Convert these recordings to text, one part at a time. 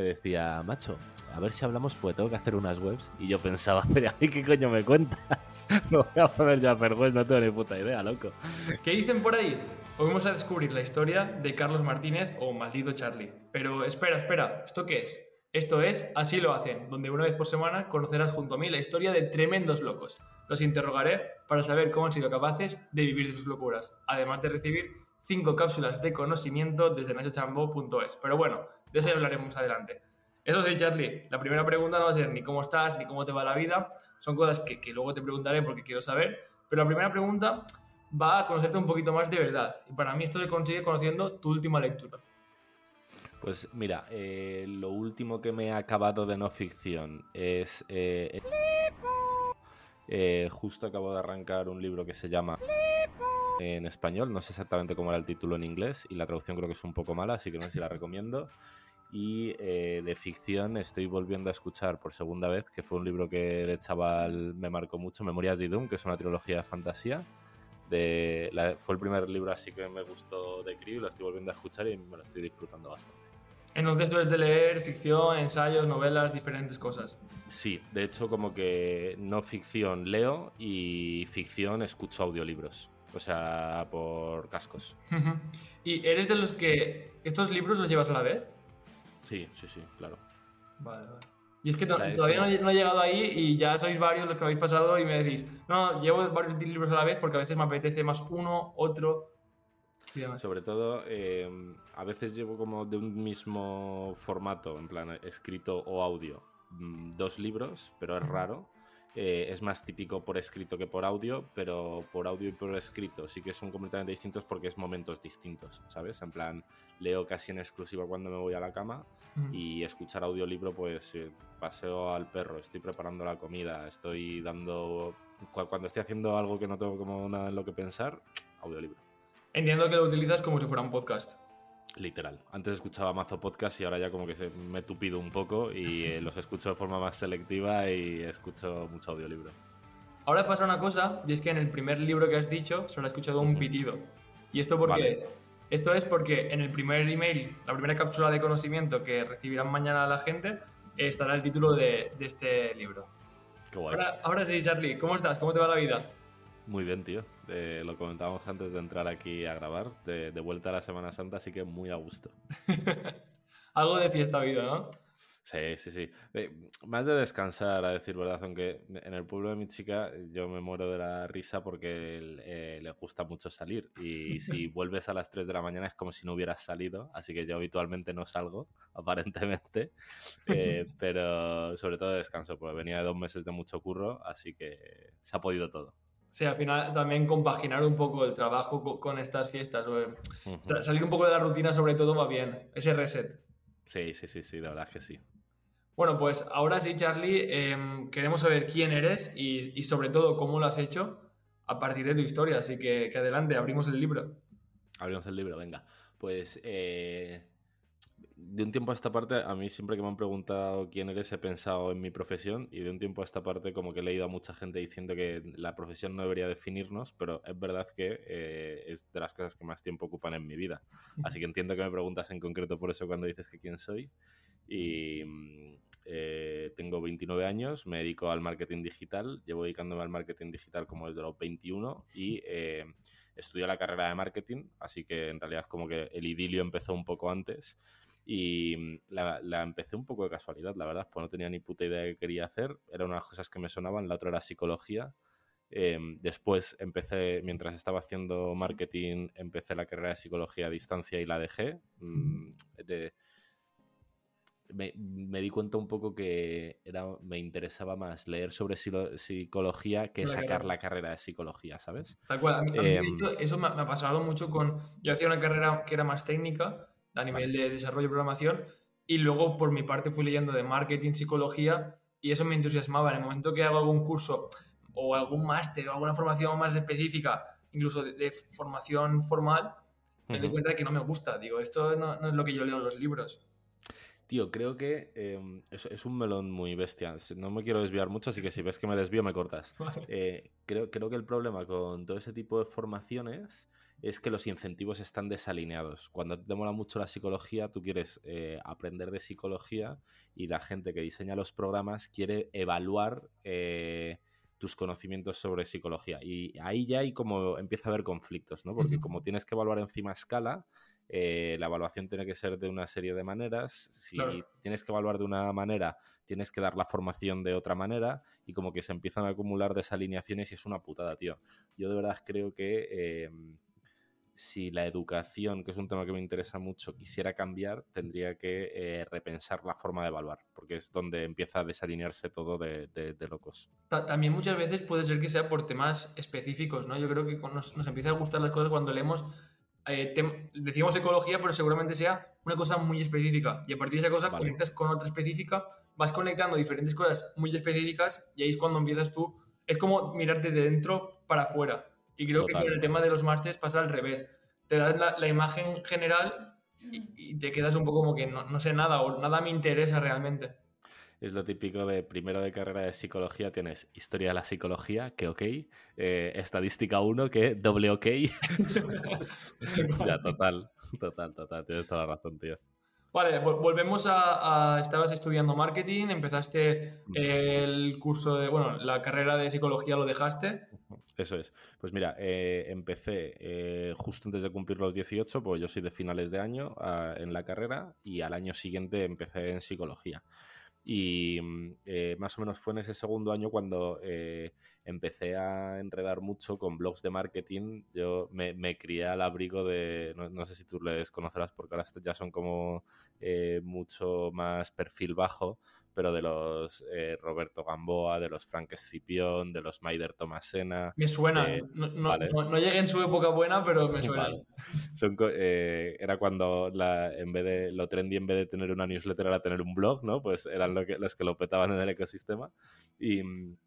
Me decía, macho, a ver si hablamos, pues tengo que hacer unas webs. Y yo pensaba, pero a mí qué coño me cuentas. No voy a poner yo a hacer webs, no tengo ni puta idea, loco. ¿Qué dicen por ahí? Hoy vamos a descubrir la historia de Carlos Martínez o Maldito Charlie. Pero espera, espera, ¿esto qué es? Esto es Así lo hacen, donde una vez por semana conocerás junto a mí la historia de tremendos locos. Los interrogaré para saber cómo han sido capaces de vivir de sus locuras, además de recibir cinco cápsulas de conocimiento desde nachochambo.es. Pero bueno, de eso ya hablaremos adelante. Eso sí, Charlie, la primera pregunta no va a ser ni cómo estás, ni cómo te va la vida. Son cosas que, que luego te preguntaré porque quiero saber. Pero la primera pregunta va a conocerte un poquito más de verdad. Y para mí esto se consigue conociendo tu última lectura. Pues mira, eh, lo último que me he acabado de no ficción es... Eh, eh, justo acabo de arrancar un libro que se llama en español, no sé exactamente cómo era el título en inglés y la traducción creo que es un poco mala, así que no sé si la recomiendo. Y eh, de ficción estoy volviendo a escuchar por segunda vez, que fue un libro que de chaval me marcó mucho, Memorias de Doom, que es una trilogía de fantasía. De, la- fue el primer libro así que me gustó de Cree, lo estoy volviendo a escuchar y me lo estoy disfrutando bastante. Entonces tú eres de leer ficción, ensayos, novelas, diferentes cosas. Sí, de hecho como que no ficción leo y ficción escucho audiolibros, o sea, por cascos. ¿Y eres de los que estos libros los llevas a la vez? Sí, sí, sí, claro. Vale, vale. Y es que todavía no, he- no he llegado ahí y ya sois varios los que habéis pasado y me decís, no, llevo varios libros a la vez porque a veces me apetece más uno, otro y demás. Sobre todo, eh, a veces llevo como de un mismo formato, en plan escrito o audio, mm, dos libros, pero es raro. Eh, es más típico por escrito que por audio, pero por audio y por escrito sí que son completamente distintos porque es momentos distintos, ¿sabes? En plan, leo casi en exclusiva cuando me voy a la cama Mm. y escuchar audiolibro, pues eh, paseo al perro, estoy preparando la comida, estoy dando... cu- Cuando estoy haciendo algo que no tengo como nada en lo que pensar, audiolibro. Entiendo que lo utilizas como si fuera un podcast. Literal. Antes escuchaba mazo podcast y ahora ya como que se me he tupido un poco y eh, los escucho de forma más selectiva y escucho mucho audiolibro. Ahora pasa una cosa, y es que en el primer libro que has dicho solo he escuchado un pitido. ¿Y esto por qué Vale. es? Esto es porque en el primer email, la primera cápsula de conocimiento que recibirán mañana la gente, estará el título de, de este libro. Qué guay. Ahora, ahora sí, Charlie, ¿cómo estás? ¿Cómo te va la vida? Muy bien, tío. Eh, lo comentábamos antes de entrar aquí a grabar. De, de vuelta a la Semana Santa, así que muy a gusto. Algo de fiesta ha habido, ¿no? Sí, sí, sí. Eh, más de descansar, a decir verdad, aunque en el pueblo de mi chica yo me muero de la risa porque eh, le gusta mucho salir. Y si vuelves a las 3 de la mañana es como si no hubieras salido. Así que yo habitualmente no salgo, aparentemente. Eh, pero sobre todo descanso, porque venía de dos meses de mucho curro, así que se ha podido todo. Sí, al final también compaginar un poco el trabajo co- con estas fiestas. o, eh, Salir un poco de la rutina sobre todo va bien. Ese reset. Sí, sí, sí, sí, de verdad que sí. Bueno, pues ahora sí, Charlie, em, queremos saber quién eres y, y sobre todo cómo lo has hecho a partir de tu historia. Así que, que adelante, abrimos el libro. Abrimos el libro, venga. Pues eh, de un tiempo a esta parte, a mí siempre que me han preguntado quién eres, he pensado en mi profesión y de un tiempo a esta parte como que he leído a mucha gente diciendo que la profesión no debería definirnos, pero es verdad que eh, es de las cosas que más tiempo ocupan en mi vida. Así que entiendo que me preguntas en concreto por eso cuando dices que quién soy. Y eh, tengo 29 años, me dedico al marketing digital, llevo dedicándome al marketing digital como desde los 21 y... eh, estudié la carrera de marketing, así que en realidad como que el idilio empezó un poco antes y mm, la, la empecé un poco de casualidad, la verdad, pues no tenía ni puta idea de qué quería hacer, era una de las cosas que me sonaban, la otra era psicología. Eh, después empecé, mientras estaba haciendo marketing, empecé la carrera de psicología a distancia y la dejé. Mm, de- me, me di cuenta un poco que era, me interesaba más leer sobre silo- psicología que sacar la carrera de psicología, ¿sabes? Tal cual. A mí, a mí, hecho, eso me, me ha pasado mucho con... Yo hacía una carrera que era más técnica, a nivel de desarrollo y programación, y luego por mi parte fui leyendo de marketing, psicología, y eso me entusiasmaba. En el momento que hago algún curso o algún máster o alguna formación más específica, incluso de, de formación formal, me doy cuenta de que no me gusta. Digo, esto no, no es lo que yo leo en los libros. Tío, creo que eh, es, es un melón muy bestia. No me quiero desviar mucho, así que si ves que me desvío, me cortas. Eh, creo, creo que el problema con todo ese tipo de formaciones es que los incentivos están desalineados. Cuando te mola mucho la psicología, tú quieres eh, aprender de psicología y la gente que diseña los programas quiere evaluar eh, tus conocimientos sobre psicología. Y ahí ya hay como empieza a haber conflictos, ¿no? Porque como tienes que evaluar encima escala, eh, la evaluación tiene que ser de una serie de maneras. Si tienes que evaluar de una manera, tienes que dar la formación de otra manera y como que se empiezan a acumular desalineaciones y es una putada, tío. Yo de verdad creo que em, si la educación, que es un tema que me interesa mucho, quisiera cambiar, tendría que eh, repensar la forma de evaluar, porque es donde empieza a desalinearse todo de, locos. También muchas veces puede ser que sea por temas específicos, ¿no? Yo creo que nos, nos empieza a gustar las cosas cuando leemos, eh, decimos ecología, pero seguramente sea una cosa muy específica, y a partir de esa cosa conectas con otra específica, vas conectando diferentes cosas muy específicas, y ahí es cuando empiezas tú, es como mirarte de dentro para afuera y creo que con el tema de los másters pasa al revés. Te das la, imagen general y, te quedas un poco como que no, sé nada o nada me interesa realmente. Es lo típico de primero de carrera de psicología, tienes historia de la psicología, que ok, eh, estadística 1, que doble ok. ya, total, total, total, tienes toda la razón, tío. Vale, volvemos a, Estabas estudiando marketing, empezaste el curso de. Bueno, la carrera de psicología lo dejaste. Eso es. Pues mira, eh, empecé eh, justo antes de cumplir los 18, pues yo soy de finales de año ah, en la carrera y al año siguiente empecé en psicología. Y mm, eh, más o menos fue en ese segundo año cuando eh, empecé a enredar mucho con blogs de marketing. Yo me, crié al abrigo de, no, sé si tú les conocerás porque ahora ya son como eh, mucho más perfil bajo, pero de los eh, Roberto Gamboa, de los Frank Escipión, de los Maider Tomasena. Me suena, eh, no, no, llegué en su época buena, pero me suena. Eh, era cuando la, en vez de lo trendy, en vez de tener una newsletter, era tener un blog, ¿no? Pues eran lo que, los que lo petaban en el ecosistema. Y mm,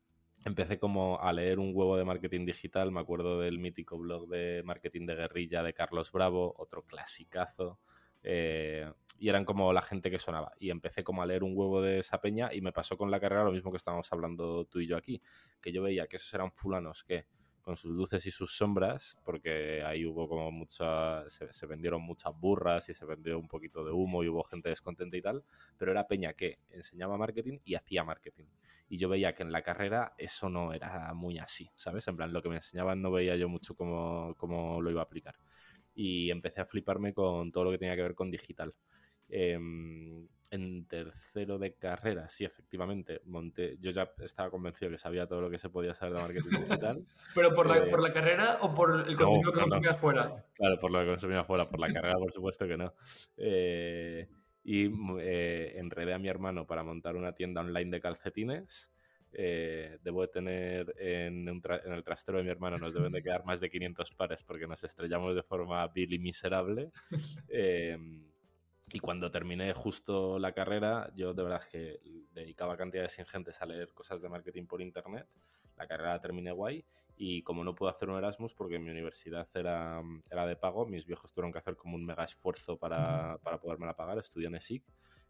empecé como a leer un huevo de marketing digital. Me acuerdo del mítico blog de marketing de guerrilla de Carlos Bravo, otro clasicazo. Eh, y eran como la gente que sonaba. Y empecé como a leer un huevo de esa peña y me pasó con la carrera lo mismo que estábamos hablando tú y yo aquí, que yo veía que esos eran fulanos que con sus luces y sus sombras, porque ahí hubo como muchas, se, vendieron muchas burras y se vendió un poquito de humo y hubo gente descontenta y tal, pero era Peña que enseñaba marketing y hacía marketing. Y yo veía que en la carrera eso no era muy así, ¿sabes? En plan, lo que me enseñaban no veía yo mucho cómo, cómo lo iba a aplicar y empecé a fliparme con todo lo que tenía que ver con digital. Em, en tercero de carrera, sí, efectivamente, monté. Yo ya estaba convencido que sabía todo lo que se podía saber de marketing digital. ¿Pero por, la, eh, por la carrera o por el contenido que consumías fuera? Claro, por lo que consumía fuera, por la carrera, por supuesto que no. Eh, y eh, enredé a mi hermano para montar una tienda online de calcetines eh, debo de tener en, el trastero de mi hermano, nos deben de quedar más de 500 pares porque nos estrellamos de forma vil y miserable. Em, y cuando terminé justo la carrera, yo de verdad que dedicaba cantidades ingentes a leer cosas de marketing por internet. La carrera la terminé guay y como no pude hacer un Erasmus porque mi universidad era, era de pago, mis viejos tuvieron que hacer como un mega esfuerzo para, para la pagar, estudié en ESIC.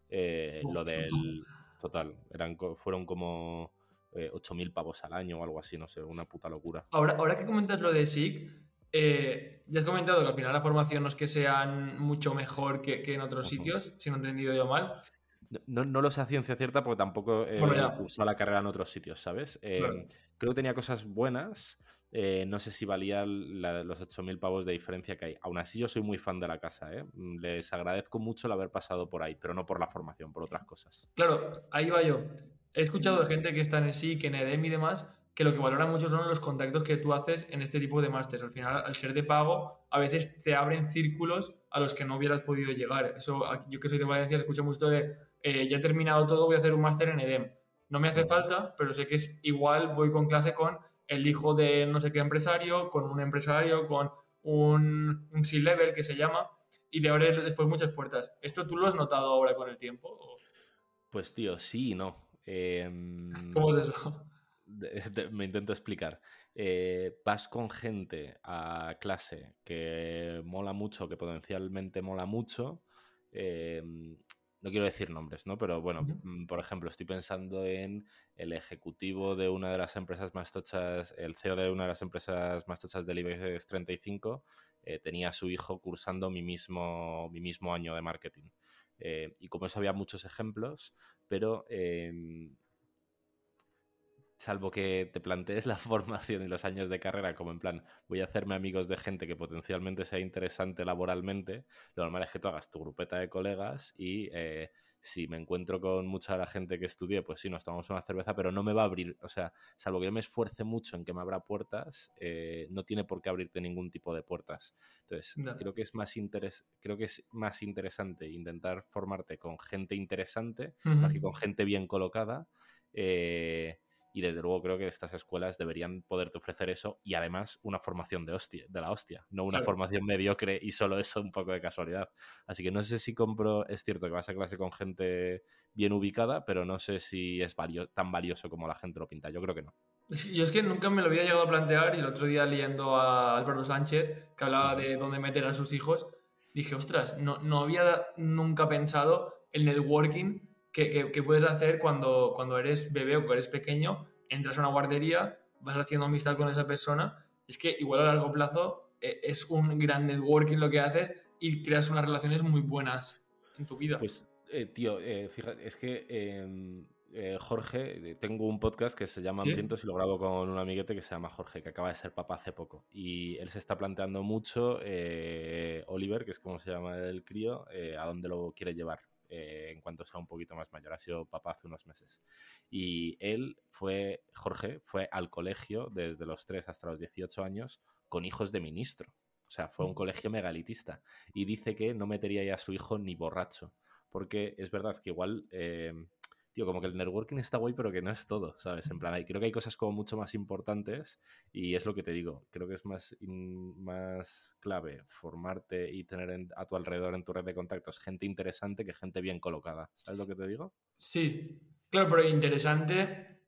Eh, lo del... Total, eran, fueron como 8.000 eh, pavos al año o algo así, no sé, una puta locura. Ahora, ahora que comentas lo de SIG, eh, ya has comentado que al final la formación no es que sean mucho mejor que, en otros sitios, si no he entendido yo mal. No, no, lo sé a ciencia cierta porque tampoco he cursado la carrera en otros sitios, ¿sabes? Eh, creo que tenía cosas buenas. no sé si valía los 8.000 pavos de diferencia que hay. Aún así, yo soy muy fan de la casa. ¿eh? Les agradezco mucho el haber pasado por ahí, pero no por la formación, por otras cosas. Claro, ahí va yo. He escuchado de gente que está en SIC, en EDEM y demás, que lo que valora mucho son los contactos que tú haces en este tipo de másteres. Al final, al ser de pago, a veces te abren círculos a los que no hubieras podido llegar. Eso, yo que soy de Valencia, escucho mucho de, eh, ya he terminado todo, voy a hacer un máster en EDEM. No me hace falta, pero sé que es igual, voy con clase con el hijo de no sé qué empresario, con un empresario, con un, un C-level que se llama, y te abre después muchas puertas. ¿Esto tú lo has notado ahora con el tiempo? Pues tío, sí y no. Em, ¿Cómo es eso? me intento explicar. Eh, vas con gente a clase que mola mucho, que potencialmente mola mucho. Em, no quiero decir nombres, ¿no? Pero bueno, mm, por ejemplo, estoy pensando en el ejecutivo de una de las empresas más tochas, el CEO de una de las empresas más tochas del IBEX 35, eh, tenía a su hijo cursando mi mismo, mi mismo año de marketing. Eh, y como eso había muchos ejemplos, pero em, salvo que te plantees la formación y los años de carrera como en plan, voy a hacerme amigos de gente que potencialmente sea interesante laboralmente, lo normal es que tú hagas tu grupeta de colegas y eh, si me encuentro con mucha de la gente que estudié, pues sí, nos tomamos una cerveza, pero no me va a abrir, o sea, salvo que yo me esfuerce mucho en que me abra puertas, eh, no tiene por qué abrirte ningún tipo de puertas. Entonces, creo que es más interes creo que es más interesante intentar formarte con gente interesante más que con gente bien colocada. eh, y desde luego creo que estas escuelas deberían poderte ofrecer eso y además una formación de hostia, de la hostia, no una Claro. formación mediocre y solo eso un poco de casualidad. Así que no sé si compro, es cierto que vas a clase con gente bien ubicada, pero no sé si es valio- tan valioso como la gente lo pinta. Yo creo que no. Yo es que nunca me lo había llegado a plantear y el otro día leyendo a Álvaro Sánchez, que hablaba de dónde meter a sus hijos, dije, ostras, no, no había nunca pensado el networking que, que- que puedes hacer cuando, cuando eres bebé o cuando eres pequeño, entras a una guardería, vas haciendo amistad con esa persona, es que igual a largo plazo eh, es un gran networking lo que haces y creas unas relaciones muy buenas en tu vida. Pues, eh, tío, eh, fíjate, es que eh, eh, Jorge, eh, tengo un podcast que se llama ¿Sí? Hambrientos y lo grabo con un amiguete que se llama Jorge, que acaba de ser papá hace poco. Y él se está planteando mucho, eh, Oliver, que es como se llama el crío, a dónde lo quiere llevar eh, en cuanto sea un poquito más mayor. Ha sido papá hace unos meses. Y él fue, Jorge, fue al colegio desde los 3 hasta los 18 años con hijos de ministro. O sea, fue un colegio megalitista. Y dice que no metería ya a su hijo ni borracho. Porque es verdad que igual, eh, tío, como que el networking está guay, pero que no es todo, ¿sabes? En plan, hay- creo que hay cosas como mucho más importantes y es lo que te digo. Creo que es más, in- más clave formarte y tener en- a tu alrededor en tu red de contactos gente interesante que gente bien colocada. ¿Sabes lo que te digo? Sí, claro, pero interesante.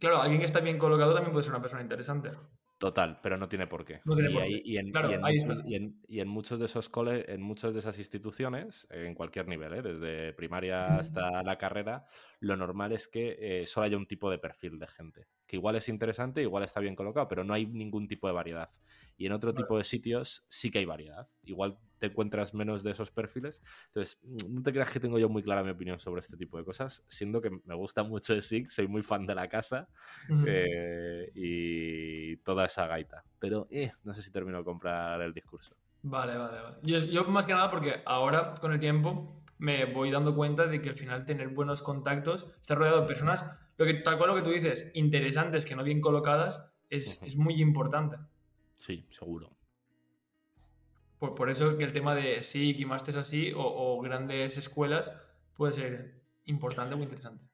Claro, alguien que está bien colocado también puede ser una persona interesante. Total, pero no tiene por qué. No tiene y, por ahí- qué. y en, Claro, y en ahí muchos, está. y en- y en muchos de esos cole, en muchas de esas instituciones, en cualquier nivel, ¿eh? desde primaria hasta la carrera, lo normal es que eh, solo haya un tipo de perfil de gente. Que igual es interesante, igual está bien colocado, pero no hay ningún tipo de variedad. Y en otro tipo de sitios sí que hay variedad. Igual te encuentras menos de esos perfiles. Entonces, mm, no te creas que tengo yo muy clara mi opinión sobre este tipo de cosas, siendo que me gusta mucho el SIG, soy muy fan de la casa eh, y toda esa gaita. Pero eh, no sé si termino de comprar el discurso. Vale, vale, vale. Yo, yo más que nada porque ahora con el tiempo me voy dando cuenta de que al final tener buenos contactos, estar rodeado de personas, lo que, tal cual lo que tú dices, interesantes, que no bien colocadas, es, es muy importante. Sí, seguro. Por, por eso que el tema de SIC y másteres así o, o grandes escuelas puede ser importante o interesante.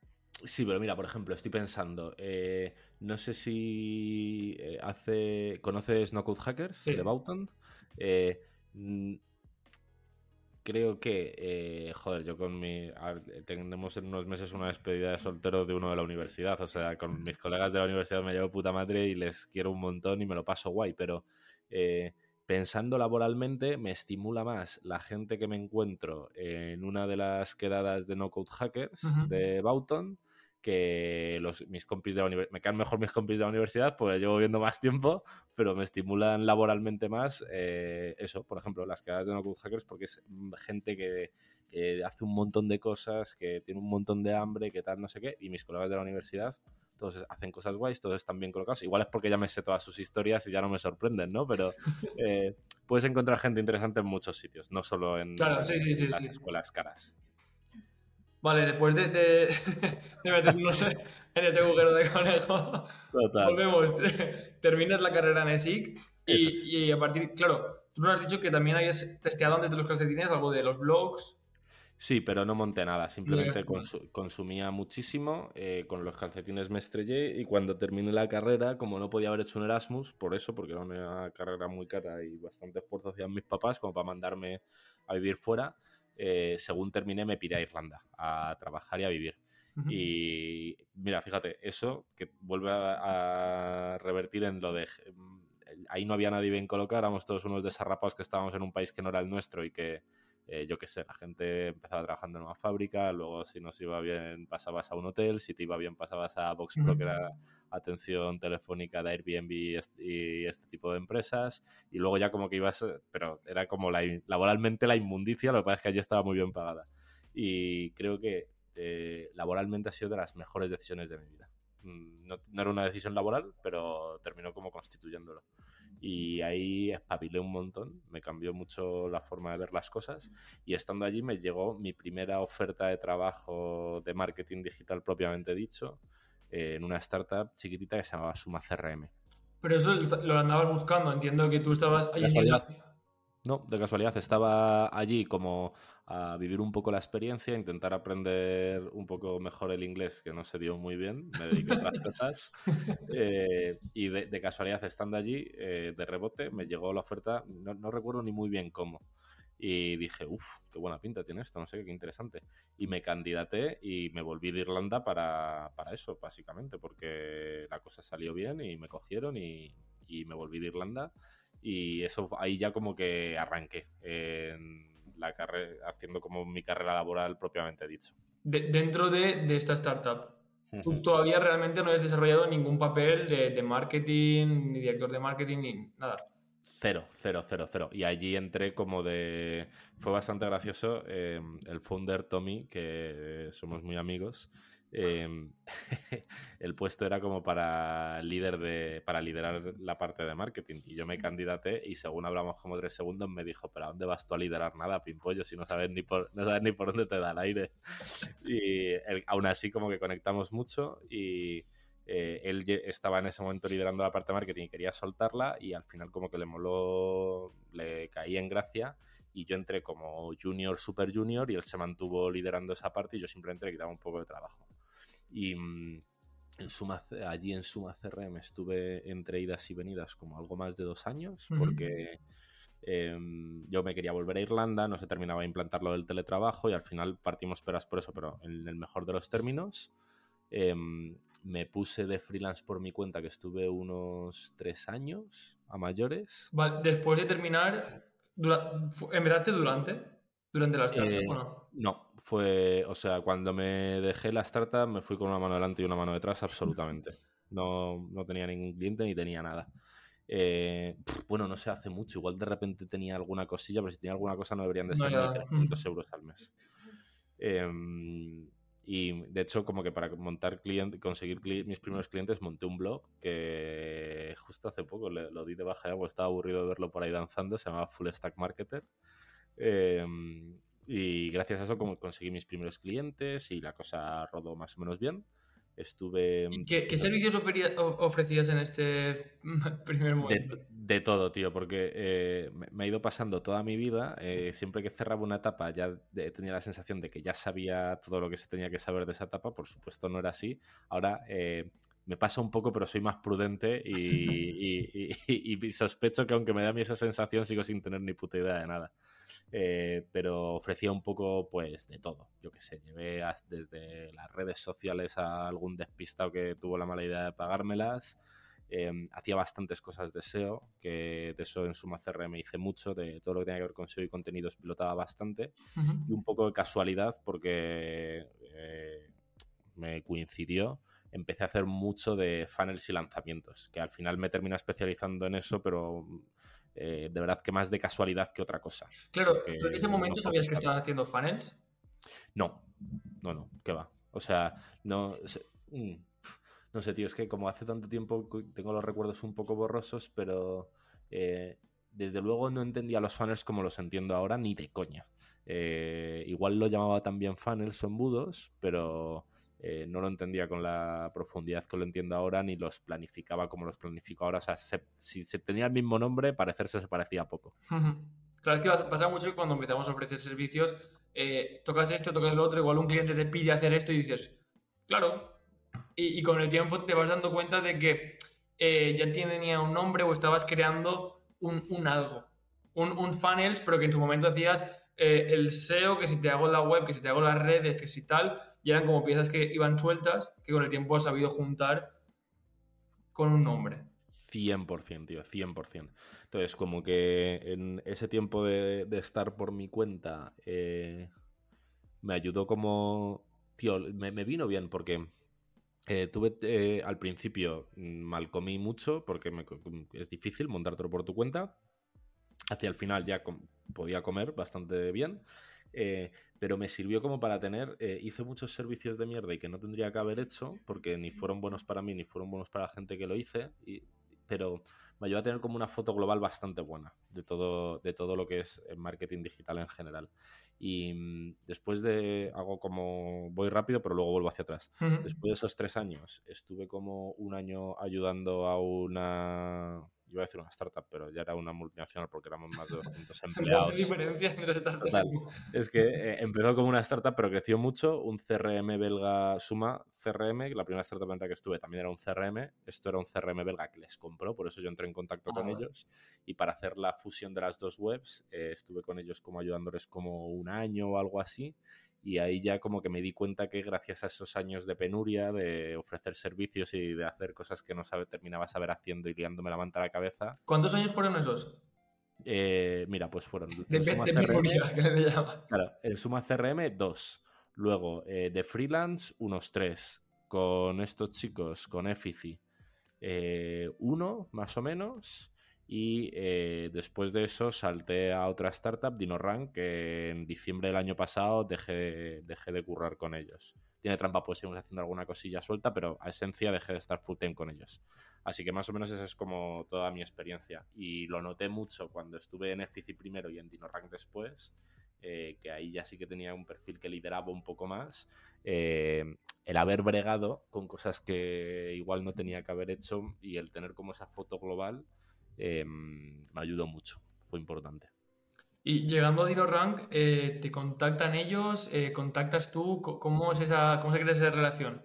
Sí, pero mira, por ejemplo, estoy pensando, eh, no sé si eh, hace, ¿conoces No Code Hackers Sí. de Bauton? Eh, creo que, eh, joder, yo con mi, ver, tenemos en unos meses una despedida de soltero de uno de la universidad, o sea, con mis colegas de la universidad me llevo puta madre y les quiero un montón y me lo paso guay, pero eh, pensando laboralmente me estimula más la gente que me encuentro en una de las quedadas de No Code Hackers de Bauton que los, mis compis de la universidad. Me caen mejor mis compis de la universidad, pues llevo viendo más tiempo, pero me estimulan laboralmente más eh, eso, por ejemplo, las quedadas de No Code Hackers, porque es gente que, que hace un montón de cosas, que tiene un montón de hambre, que tal, no sé qué, y mis colegas de la universidad todos hacen cosas guays, todos están bien colocados. Igual es porque ya me sé todas sus historias y ya no me sorprenden, ¿no? Pero eh, puedes encontrar gente interesante en muchos sitios, no solo en, Claro, sí, sí, sí, en las escuelas caras. Vale, después de, de, de meternos en este agujero de conejo, Total. volvemos. Terminas la carrera en ESIC y, es. y a partir, claro, tú nos has dicho que también hayas testeado antes de los calcetines algo de los blogs. Sí, pero no monté nada, simplemente consu- consumía muchísimo, eh, con los calcetines me estrellé y cuando terminé la carrera, como no podía haber hecho un Erasmus, por eso, porque era una carrera muy cara y bastante esfuerzo hacían mis papás como para mandarme a vivir fuera, eh, según terminé me piré a Irlanda a trabajar y a vivir. Y mira, fíjate, eso que vuelve a, a revertir en lo de... mm, Ahí no había nadie bien colocado, éramos todos unos desarrapados que estábamos en un país que no era el nuestro y que eh, yo qué sé, la gente empezaba trabajando en una fábrica, luego si no se iba bien pasabas a un hotel, si te iba bien pasabas a VoxPro, que era atención telefónica de Airbnb y este tipo de empresas, y luego ya como que ibas, pero era como la, laboralmente la inmundicia, lo que pasa es que allí estaba muy bien pagada. Y creo que eh, laboralmente ha sido de las mejores decisiones de mi vida. Mm, no, no, era una decisión laboral, pero terminó como constituyéndolo. Y ahí espabilé un montón, me cambió mucho la forma de ver las cosas. Y estando allí me llegó mi primera oferta de trabajo de marketing digital propiamente dicho, eh, en una startup chiquitita que se llamaba Suma CRM. Pero eso lo andabas buscando, entiendo que tú estabas allí. No, de casualidad estaba allí como a vivir un poco la experiencia, intentar aprender un poco mejor el inglés, que no se dio muy bien, me dediqué a otras cosas. Eh, y de, casualidad, estando allí, eh, de rebote, me llegó la oferta, no, recuerdo ni muy bien cómo. Y dije, uff, qué buena pinta tiene esto, no sé qué interesante. Y me candidaté y me volví de Irlanda para, eso, básicamente, porque la cosa salió bien y me cogieron y, y me volví de Irlanda. Y eso ahí ya como que arranqué. En, la carrera, haciendo como mi carrera laboral propiamente dicho. dentro de, esta startup, tú todavía realmente no has desarrollado ningún papel de, marketing, ni director de marketing, ni nada. Cero, cero, cero, cero. Y allí entré como de... Fue bastante gracioso. Eh, el founder Tommy, que somos muy amigos, Em, el puesto era como para líder de para liderar la parte de marketing. Y yo me candidaté y según hablamos como tres segundos me dijo pero ¿a dónde vas tú a liderar nada pimpollo si no sabes ni por no sabes ni por dónde te da el aire y aún así como que conectamos mucho y eh, él estaba en ese momento liderando la parte de marketing y quería soltarla y al final como que le moló le caí en gracia y yo entré como junior, super junior y él se mantuvo liderando esa parte y yo simplemente le quitaba un poco de trabajo. Y mm, en Suma, allí en Suma CRM estuve entre idas y venidas como algo más de dos años, porque em, yo me quería volver a Irlanda, no se terminaba de implantar lo del teletrabajo y al final partimos peras por eso, pero en el mejor de los términos. Em, me puse de freelance por mi cuenta, que estuve unos tres años a mayores. después de terminar, ¿empezaste durante? ¿Durante la startup o no? No, fue, o sea, cuando me dejé la startup me fui con una mano delante y una mano detrás, absolutamente. No, no tenía ningún cliente ni tenía nada. Eh, bueno, no sé, hace mucho. Igual de repente tenía alguna cosilla, pero si tenía alguna cosa no deberían de ser no, 300 euros al mes. Em, y de hecho, como que para montar cliente, conseguir mis primeros clientes, monté un blog que justo hace poco lo di de baja ya, porque estaba aburrido de verlo por ahí danzando. Se llamaba Full Stack Marketer. Em, y gracias a eso como conseguí mis primeros clientes y la cosa rodó más o menos bien. Estuve... ¿Qué, servicios ofrecías en este primer momento? De, todo, tío, porque eh, me ha ido pasando toda mi vida. Eh, siempre que cerraba una etapa ya tenía la sensación de que ya sabía todo lo que se tenía que saber de esa etapa. Por supuesto no era así. Ahora eh, me pasa un poco, pero soy más prudente y, y, sospecho que aunque me da a mí esa sensación sigo sin tener ni puta idea de nada. Eh, pero ofrecía un poco pues de todo. Yo que sé, llevé desde las redes sociales a algún despistado que tuvo la mala idea de pagármelas. Em, hacía bastantes cosas de SEO, que de eso en Suma CRM hice mucho, de todo lo que tenía que ver con SEO y contenidos pilotaba bastante. Y un poco de casualidad, porque eh, me coincidió, empecé a hacer mucho de funnels y lanzamientos, que al final me terminé especializando en eso, pero eh, de verdad que más de casualidad que otra cosa. Claro, ¿tú en ese momento sabías que estaban haciendo funnels? No, no, no, ¿qué va? O sea, no, mm, no sé, tío, es que como hace tanto tiempo tengo los recuerdos un poco borrosos, pero eh, desde luego no entendía los funnels como los entiendo ahora, ni de coña. Eh, igual lo llamaba también funnels o embudos, pero eh, no lo entendía con la profundidad que lo entiendo ahora, ni los planificaba como los planifico ahora. O sea, si se tenía el mismo nombre, parecerse se parecía poco. Claro, es que pasa mucho que cuando empezamos a ofrecer servicios, eh, tocas esto, tocas lo otro, igual un cliente te pide hacer esto y dices, claro. Y, con el tiempo te vas dando cuenta de que eh, ya tenía un nombre o estabas creando un, algo. Un, un, funnels, pero que en su momento hacías el SEO, que si te hago la web, que si te hago las redes, que si tal, y eran como piezas que iban sueltas que con el tiempo has sabido juntar con un nombre. 100%, tío, 100%. Entonces, como que en ese tiempo de, estar por mi cuenta, eh, me ayudó como... Tío, me, vino bien porque eh, tuve eh, al principio mm, mal comí mucho porque es difícil montártelo por tu cuenta. Hacia el final ya podía comer bastante bien. Pero me sirvió como para tener, hice muchos servicios de mierda y que no tendría que haber hecho, porque ni fueron buenos para mí, ni fueron buenos para la gente que lo hice, y pero me ayuda a tener como una foto global bastante buena de todo, de todo lo que es marketing digital en general. Y mm, después de, hago como, voy rápido, pero luego vuelvo hacia atrás. Después de esos tres años, estuve como un año ayudando a una iba a decir una startup, pero ya era una multinacional porque éramos más de 200 empleados. diferencia Es que eh, empezó como una startup, pero creció mucho. Un CRM belga Suma CRM, la primera startup en la que estuve también era un CRM. Esto era un CRM belga que les compró, por eso yo entré en contacto con ah. ellos. Y para hacer la fusión de las dos webs, eh, estuve con ellos como ayudándoles como un año o algo así y ahí ya como que me di cuenta que gracias a esos años de penuria, de ofrecer servicios y de hacer cosas que no sabe, terminaba saber haciendo y liándome la manta a la cabeza. ¿Cuántos años fueron esos? Eh, mira, pues fueron... De, de penuria, que se le llama. Claro, el Suma CRM, dos. Luego, eh, de freelance, unos tres. Con estos chicos, con Effici, eh, uno, más o menos. Y eh, después de eso salté a otra startup, DinoRank, que en diciembre del año pasado dejé, dejé de currar con ellos. Tiene trampa, pues seguimos haciendo alguna cosilla suelta, pero a esencia dejé de estar full time con ellos. Así que más o menos esa es como toda mi experiencia. Y lo noté mucho cuando estuve en Effici primero y en DinoRank después, eh, que ahí ya sí que tenía un perfil que lideraba un poco más. Eh, el haber bregado con cosas que igual no tenía que haber hecho y el tener como esa foto global Em, me ayudó mucho, fue importante. Y llegando a DinoRank, eh, ¿te contactan ellos? Eh, ¿Contactas tú? ¿Cómo, es esa, ¿Cómo se crea esa relación?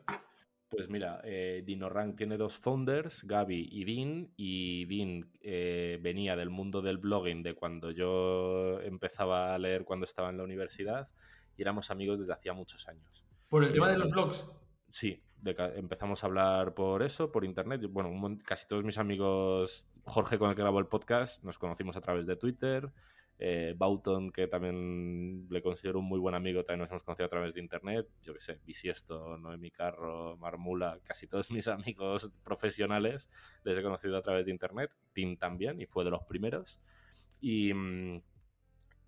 Pues mira, eh, DinoRank tiene dos founders, Gaby y Dean, y Dean eh, venía del mundo del blogging de cuando yo empezaba a leer cuando estaba en la universidad y éramos amigos desde hacía muchos años. ¿Por el tema de los blogs? Sí, empezamos a hablar por eso, por internet. Bueno, casi todos mis amigos, Jorge con el que grabo el podcast, nos conocimos a través de Twitter. Eh, Bauton, que también le considero un muy buen amigo, también nos hemos conocido a través de internet. Yo qué sé, Bisiesto, Noemi Carro, Marmula, casi todos mis amigos profesionales les he conocido a través de internet. Tim también, y fue de los primeros. Y mm,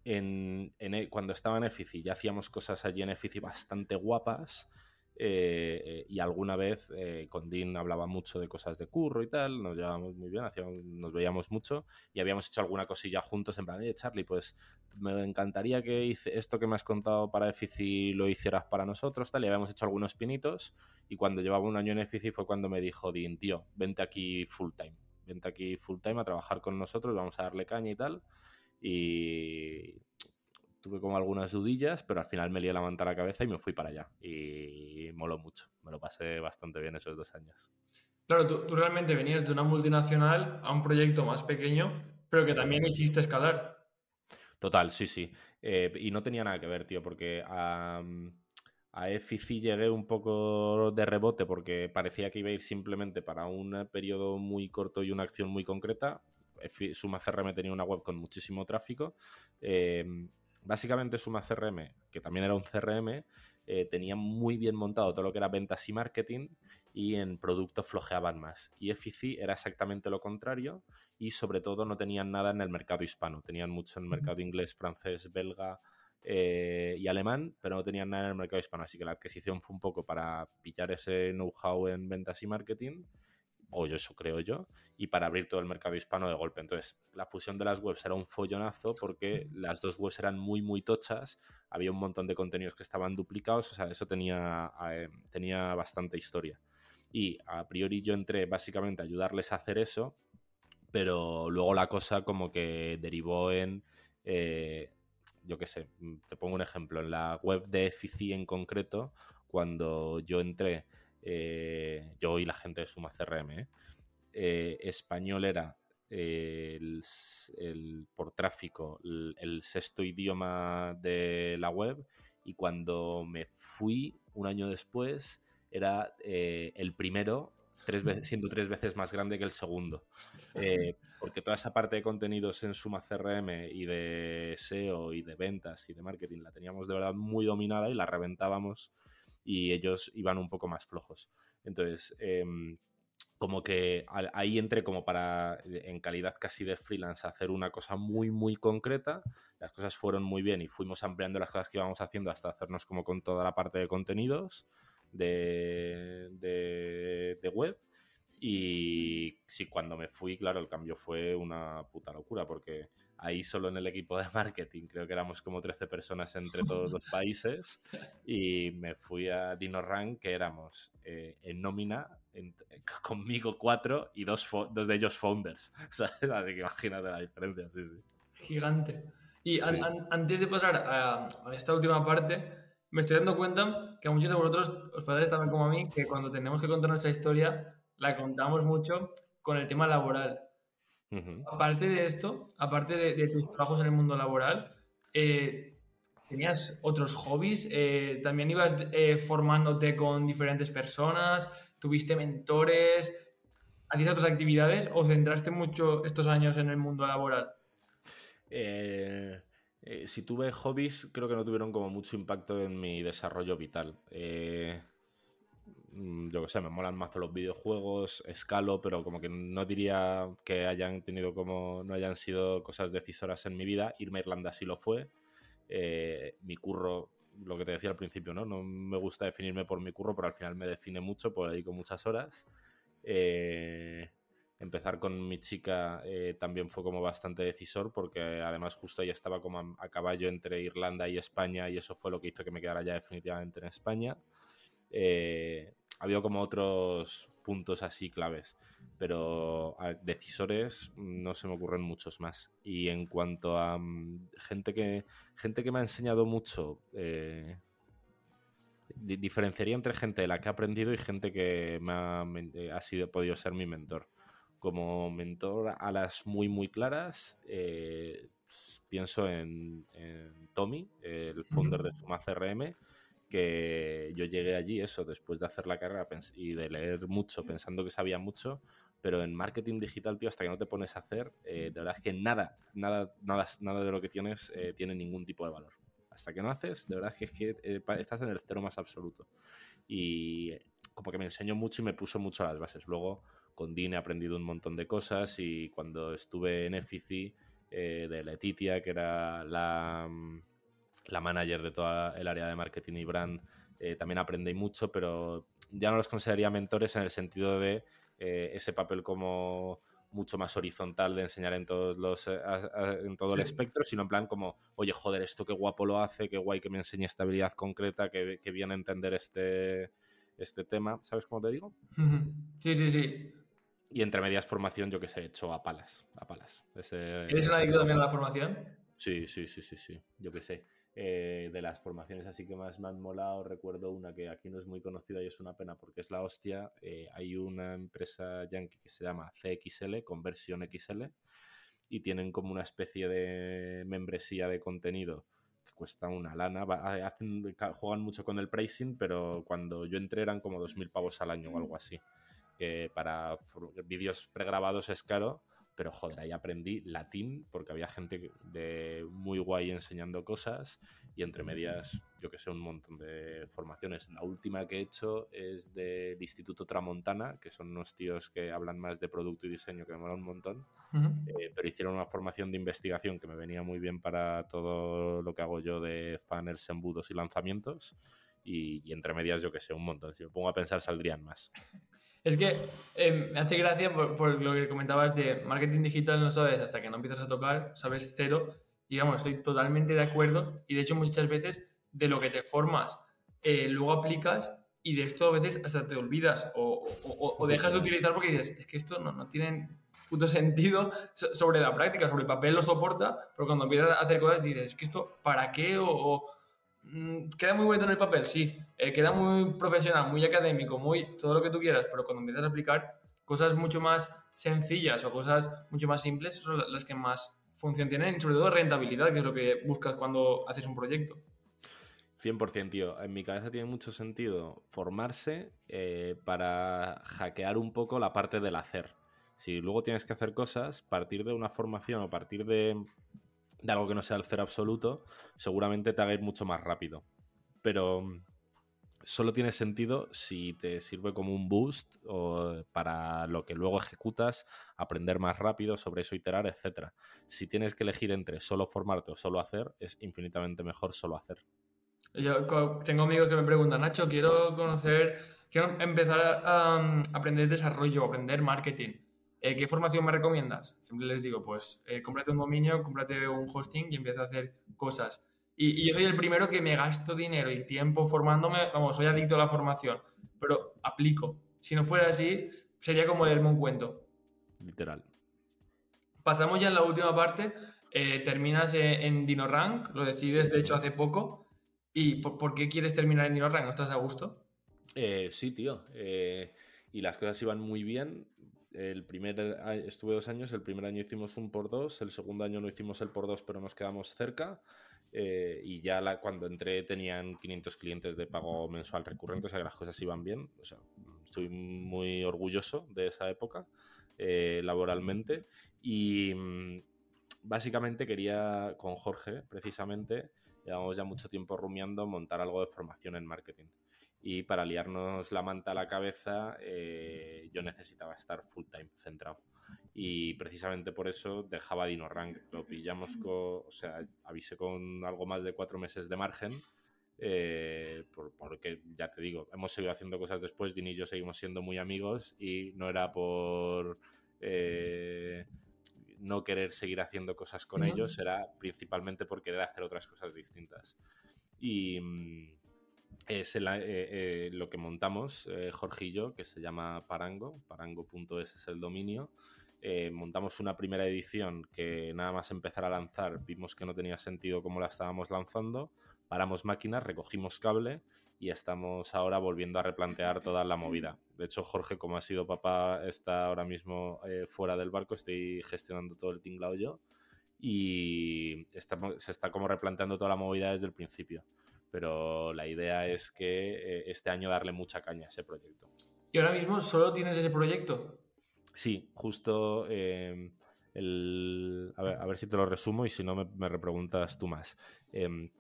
en, e, cuando estaba en Efici ya hacíamos cosas allí en Efici bastante guapas. Eh, y alguna vez eh, con Dean hablaba mucho de cosas de curro y tal, nos llevábamos muy bien, hacíamos, nos veíamos mucho y habíamos hecho alguna cosilla juntos en plan, oye Charlie, pues me encantaría que hice esto que me has contado para Efici lo hicieras para nosotros, tal, y habíamos hecho algunos pinitos y cuando llevaba un año en Efici fue cuando me dijo Dean, tío, vente aquí full time, vente aquí full time a trabajar con nosotros, vamos a darle caña y tal. Y tuve como algunas dudillas, pero al final me lié la manta a la cabeza y me fui para allá. Y moló mucho. Me lo pasé bastante bien esos dos años. Claro, tú, realmente venías de una multinacional a un proyecto más pequeño, pero que también hiciste escalar. Total, sí, sí. Eh, y no tenía nada que ver, tío, porque a, a FIFI llegué un poco de rebote porque parecía que iba a ir simplemente para un periodo muy corto y una acción muy concreta. Suma CRM tenía una web con muchísimo tráfico. Eh, Básicamente Suma CRM, que también era un CRM, eh, tenía muy bien montado todo lo que era ventas y marketing y en producto flojeaban más. Y Efici era exactamente lo contrario y sobre todo no tenían nada en el mercado hispano. Tenían mucho en el mercado inglés, francés, belga eh, y alemán, pero no tenían nada en el mercado hispano. Así que la adquisición fue un poco para pillar ese know-how en ventas y marketing o yo eso creo yo, y para abrir todo el mercado hispano de golpe. Entonces, la fusión de las webs era un follonazo porque las dos webs eran muy, muy tochas, había un montón de contenidos que estaban duplicados, o sea, eso tenía, eh, tenía bastante historia. Y a priori yo entré básicamente a ayudarles a hacer eso, pero luego la cosa como que derivó en... Eh, yo qué sé, te pongo un ejemplo, en la web de Efici en concreto, cuando yo entré eh, yo y la gente de Suma CRM, ¿eh? Eh, español era el, por tráfico el, sexto idioma de la web y cuando me fui un año después era el primero tres veces, siendo tres veces más grande que el segundo. Porque toda esa parte de contenidos en Suma CRM y de SEO y de ventas y de marketing la teníamos de verdad muy dominada y la reventábamos y ellos iban un poco más flojos. Entonces, em, como que ahí entré como para, en calidad casi de freelance, hacer una cosa muy, muy concreta. Las cosas fueron muy bien y fuimos ampliando las cosas que íbamos haciendo hasta hacernos como con toda la parte de contenidos de, de, web. Y sí, cuando me fui, claro, el cambio fue una puta locura, porque ahí solo en el equipo de marketing creo que éramos como 13 personas entre todos los países. Y me fui a DinoRank, que éramos eh, en nómina, conmigo cuatro y dos, dos de ellos founders. Así que imagínate la diferencia, sí, sí. Gigante. Y antes de pasar a, a esta última parte, me estoy dando cuenta que a muchos de vosotros os pasa también como a mí, que cuando tenemos que contar nuestra historia, la contamos mucho con el tema laboral. Aparte de esto, aparte de, tus trabajos en el mundo laboral, eh, ¿tenías otros hobbies? Eh, ¿También ibas eh, formándote con diferentes personas? ¿Tuviste mentores? ¿Hacías otras actividades o centraste mucho estos años en el mundo laboral? Eh, eh, si tuve hobbies, creo que no tuvieron como mucho impacto en mi desarrollo vital. Eh, yo qué sé, me molan más los videojuegos, escalo, pero como que no diría que hayan tenido como, no hayan sido cosas decisoras en mi vida. Irme a Irlanda sí lo fue. Eh, mi curro, lo que te decía al principio, ¿no? No me gusta definirme por mi curro, pero al final me define mucho, por ahí con muchas horas. Eh, empezar con mi chica eh, también fue como bastante decisor porque además justo ella estaba como a, caballo entre Irlanda y España y eso fue lo que hizo que me quedara ya definitivamente en España. Eh, ha habido como otros puntos así claves, pero decisores no se me ocurren muchos más. Y en cuanto a mm, gente, que, gente que me ha enseñado mucho, eh, diferenciaría entre gente de la que he aprendido y gente que me ha, ha sido, podido ser mi mentor como mentor a las muy, muy claras, eh, pienso en, Tommy, el founder de Suma CRM, que yo llegué allí, eso, después de hacer la carrera y de leer mucho, pensando que sabía mucho, pero en marketing digital, tío, hasta que no te pones a hacer, eh, de verdad es que nada, nada, nada, nada de lo que tienes eh, tiene ningún tipo de valor. Hasta que no haces, de verdad es que, estás en el cero más absoluto. Y como que me enseñó mucho y me puso mucho las bases. Luego, con Dean he aprendido un montón de cosas y cuando estuve en Efici eh, de Letitia, que era la, mm, la manager de toda el área de marketing y brand, eh, también aprendí mucho, pero ya no los consideraría mentores en el sentido de eh, ese papel como mucho más horizontal de enseñar en todos los en todo el espectro, sino en plan como, oye, joder, esto qué guapo lo hace, qué guay que me enseñe estabilidad concreta, que, que bien entender este, este tema, ¿sabes cómo te digo? Sí, sí, sí. Y entre medias formación, yo que sé, he hecho a palas. A palas. ¿Eres un adicto también a la formación? Sí, sí, sí, sí, sí. Yo que sé. Eh, de las formaciones así que más me han molado, recuerdo una que aquí no es muy conocida y es una pena porque es la hostia. Eh, hay una empresa yankee que se llama CXL, Conversión XL, y tienen como una especie de membresía de contenido que cuesta una lana. Hacen, juegan mucho con el pricing, pero cuando yo entré eran como 2.000 pavos al año o algo así que para vídeos pregrabados es caro, pero joder, ahí aprendí latín porque había gente de muy guay enseñando cosas y entre medias, yo que sé, un montón de formaciones. La última que he hecho es del Instituto Tramontana, que son unos tíos que hablan más de producto y diseño, que me mola un montón, eh, pero hicieron una formación de investigación que me venía muy bien para todo lo que hago yo de funnels, embudos y lanzamientos. Y, y entre medias, yo que sé, un montón. Si me pongo a pensar, saldrían más. Es que em, me hace gracia por, lo que comentabas de marketing digital, no sabes hasta que no empiezas a tocar, sabes cero. Y digamos, estoy totalmente de acuerdo. Y de hecho, muchas veces de lo que te formas, eh, luego aplicas y de esto a veces hasta te olvidas o, o, dejas de utilizar porque dices, es que esto no, no tiene puto sentido sobre la práctica, sobre el papel lo soporta, pero cuando empiezas a hacer cosas dices, es que esto, ¿para qué? o Mm, queda muy bonito en el papel, sí. Eh, queda muy profesional, muy académico, muy todo lo que tú quieras, pero cuando empiezas a aplicar cosas mucho más sencillas o cosas mucho más simples son las que más función tienen y sobre todo rentabilidad, que es lo que buscas cuando haces un proyecto. 100%, tío. En mi cabeza tiene mucho sentido formarse eh, para hackear un poco la parte del hacer. Si luego tienes que hacer cosas, partir de una formación o partir de, de algo que no sea el cero absoluto, seguramente te haga ir mucho más rápido. Pero solo tiene sentido si te sirve como un boost o para lo que luego ejecutas, aprender más rápido, sobre eso iterar, etc. Si tienes que elegir entre solo formarte o solo hacer, es infinitamente mejor solo hacer. Yo tengo amigos que me preguntan, Nacho, quiero conocer, quiero empezar a um, aprender desarrollo, aprender marketing. Eh, ¿Qué formación me recomiendas? Siempre les digo, pues eh, cómprate un dominio, cómprate un hosting y empieza a hacer cosas. Y, yo soy el primero que me gasto dinero y tiempo formándome, vamos, soy adicto a la formación, pero aplico. Si no fuera así, sería como leerme un cuento. Literal. Pasamos ya en la última parte. Eh, terminas en DinoRank, lo decides de hecho hace poco. ¿Y por, qué quieres terminar en DinoRank? ¿No estás a gusto? Sí, tío. Y las cosas iban muy bien. El primer estuve dos años, el primer año hicimos un por dos, el segundo año no hicimos el por dos, pero nos quedamos cerca. Eh, y ya cuando entré tenían 500 clientes de pago mensual recurrente, o sea que las cosas iban bien. O sea, estoy muy orgulloso de esa época eh, laboralmente. Y mm, básicamente quería, con Jorge, precisamente, llevamos ya mucho tiempo rumiando, montar algo de formación en marketing. Y para liarnos la manta a la cabeza, eh, yo necesitaba estar full time centrado y precisamente por eso dejaba DinoRank. Lo pillamos con, o sea, avisé con algo más de cuatro meses de margen, eh, porque ya te digo, hemos seguido haciendo cosas después, Dini y yo seguimos siendo muy amigos y no era por eh, no querer seguir haciendo cosas con ellos, era principalmente por querer hacer otras cosas distintas. Y es eh, lo que montamos, Jorge y yo, que se llama Parango, parango.es es el dominio, eh, montamos una primera edición que nada más empezar a lanzar vimos que no tenía sentido como la estábamos lanzando, paramos máquinas, recogimos cable y estamos ahora volviendo a replantear toda la movida. De hecho, Jorge, como ha sido papá, está ahora mismo eh, fuera del barco, estoy gestionando todo el tinglado yo y se está como replanteando toda la movida desde el principio. Pero la idea es que eh, este año darle mucha caña a ese proyecto. ¿Y ahora mismo solo tienes ese proyecto? Sí, justo em, el, a, ver, si te lo resumo y si no me, repreguntas tú más. Em,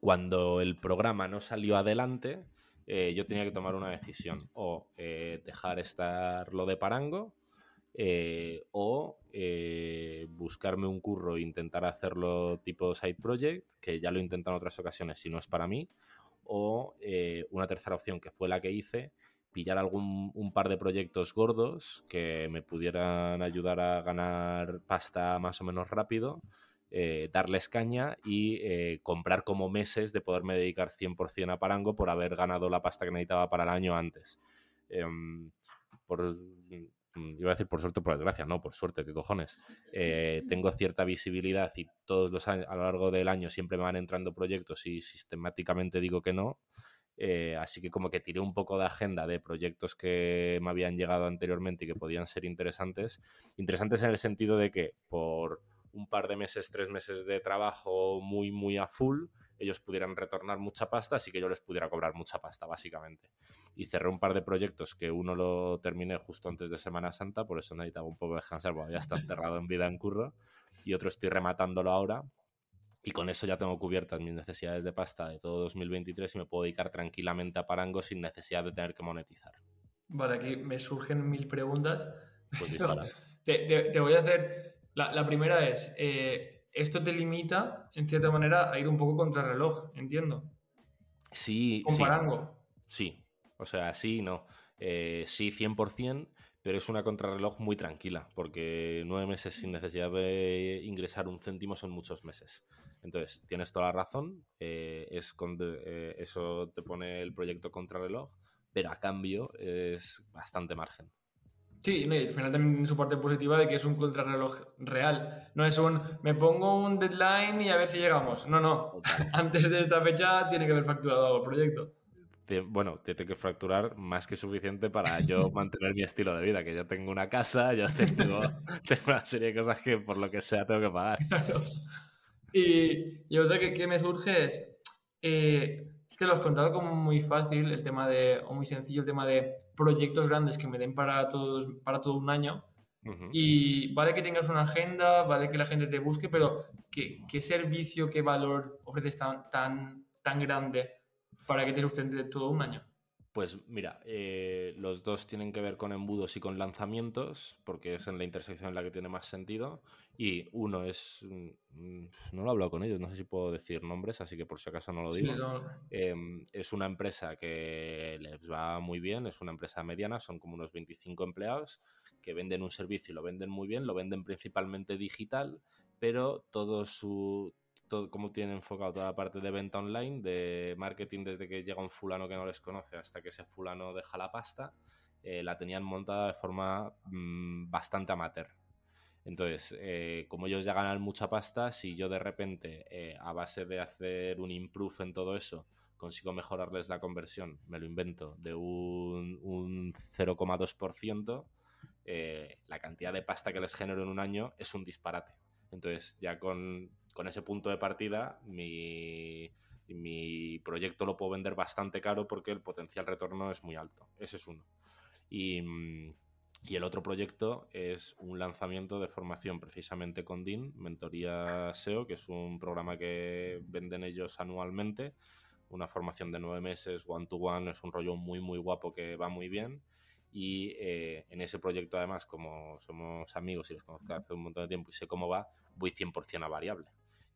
cuando el programa no salió adelante, eh, yo tenía que tomar una decisión, o eh, dejar estar lo de Parango, eh, o buscarme un curro e intentar hacerlo tipo side project, que ya lo he intentado en otras ocasiones si no es para mí, o una tercera opción que fue la que hice, pillar algún un par de proyectos gordos que me pudieran ayudar a ganar pasta más o menos rápido, eh, darles caña y eh, comprar como meses de poderme dedicar 100% a Parango por haber ganado la pasta que necesitaba para el año antes. Em, por, iba a decir por suerte por desgracia, no, por suerte, qué cojones. Eh, tengo cierta visibilidad y todos los años, a lo largo del año siempre me van entrando proyectos y sistemáticamente digo que no. Eh, así que como que tiré un poco de agenda de proyectos que me habían llegado anteriormente y que podían ser interesantes. Interesantes en el sentido de que por un par de meses, tres meses de trabajo muy, muy a full, ellos pudieran retornar mucha pasta, así que yo les pudiera cobrar mucha pasta, básicamente. Y cerré un par de proyectos que uno lo terminé justo antes de Semana Santa, por eso necesitaba un poco de descansar, porque ya está enterrado en vida en curro. Y otro estoy rematándolo ahora, y con eso ya tengo cubiertas mis necesidades de pasta de todo 2023 y me puedo dedicar tranquilamente a Parango sin necesidad de tener que monetizar. Vale, aquí me surgen mil preguntas. Pues te, voy a hacer. La, primera es: eh, esto te limita, en cierta manera, a ir un poco contra el reloj, entiendo. Sí. Con Parango. Sí. O sea, sí, no. Eh, sí, 100%, pero es una contrarreloj muy tranquila, porque nueve meses sin necesidad de ingresar un céntimo son muchos meses. Entonces, tienes toda la razón, eh, es eh, eso te pone el proyecto contrarreloj, pero a cambio es bastante margen. Sí, y al final también su parte positiva de que es un contrarreloj real. No es un me pongo un deadline y a ver si llegamos. No, no. Antes de esta fecha tiene que haber facturado el proyecto bueno, tiene que fracturar más que suficiente para yo mantener mi estilo de vida, que yo tengo una casa, yo tengo, una serie de cosas que por lo que sea tengo que pagar. Y, otra que, me surge es, eh, es que lo has contado como muy fácil, el tema de, o muy sencillo, el tema de proyectos grandes que me den para, todos, para todo un año. Y vale que tengas una agenda, vale que la gente te busque, pero ¿qué, qué servicio, qué valor ofreces tan, tan, tan grande para que te sustente todo un año? Pues mira, eh, los dos tienen que ver con embudos y con lanzamientos, porque es en la intersección en la que tiene más sentido. Y uno es. Mm, no lo he hablado con ellos, no sé si puedo decir nombres, así que por si acaso no lo digo. Em, es una empresa que les va muy bien, es una empresa mediana, son como unos 25 empleados que venden un servicio y lo venden muy bien, lo venden principalmente digital, pero todo su, todo, cómo tienen enfocado toda la parte de venta online, de marketing desde que llega un fulano que no les conoce hasta que ese fulano deja la pasta, eh, la tenían montada de forma mm, bastante amateur. Entonces, eh, como ellos ya ganan mucha pasta, si yo de repente, eh, a base de hacer un improve en todo eso, consigo mejorarles la conversión, me lo invento, de un, un 0,2%, la cantidad de pasta que les genero en un año es un disparate. Entonces, ya con, con ese punto de partida, mi, proyecto lo puedo vender bastante caro porque el potencial retorno es muy alto. Ese es uno. Y, el otro proyecto es un lanzamiento de formación precisamente con DIN, Mentoría SEO, que es un programa que venden ellos anualmente. Una formación de nueve meses, one to one, es un rollo muy, muy guapo que va muy bien. Y eh, en ese proyecto, además, como somos amigos y los conozco hace un montón de tiempo y sé cómo va, voy 100% a variable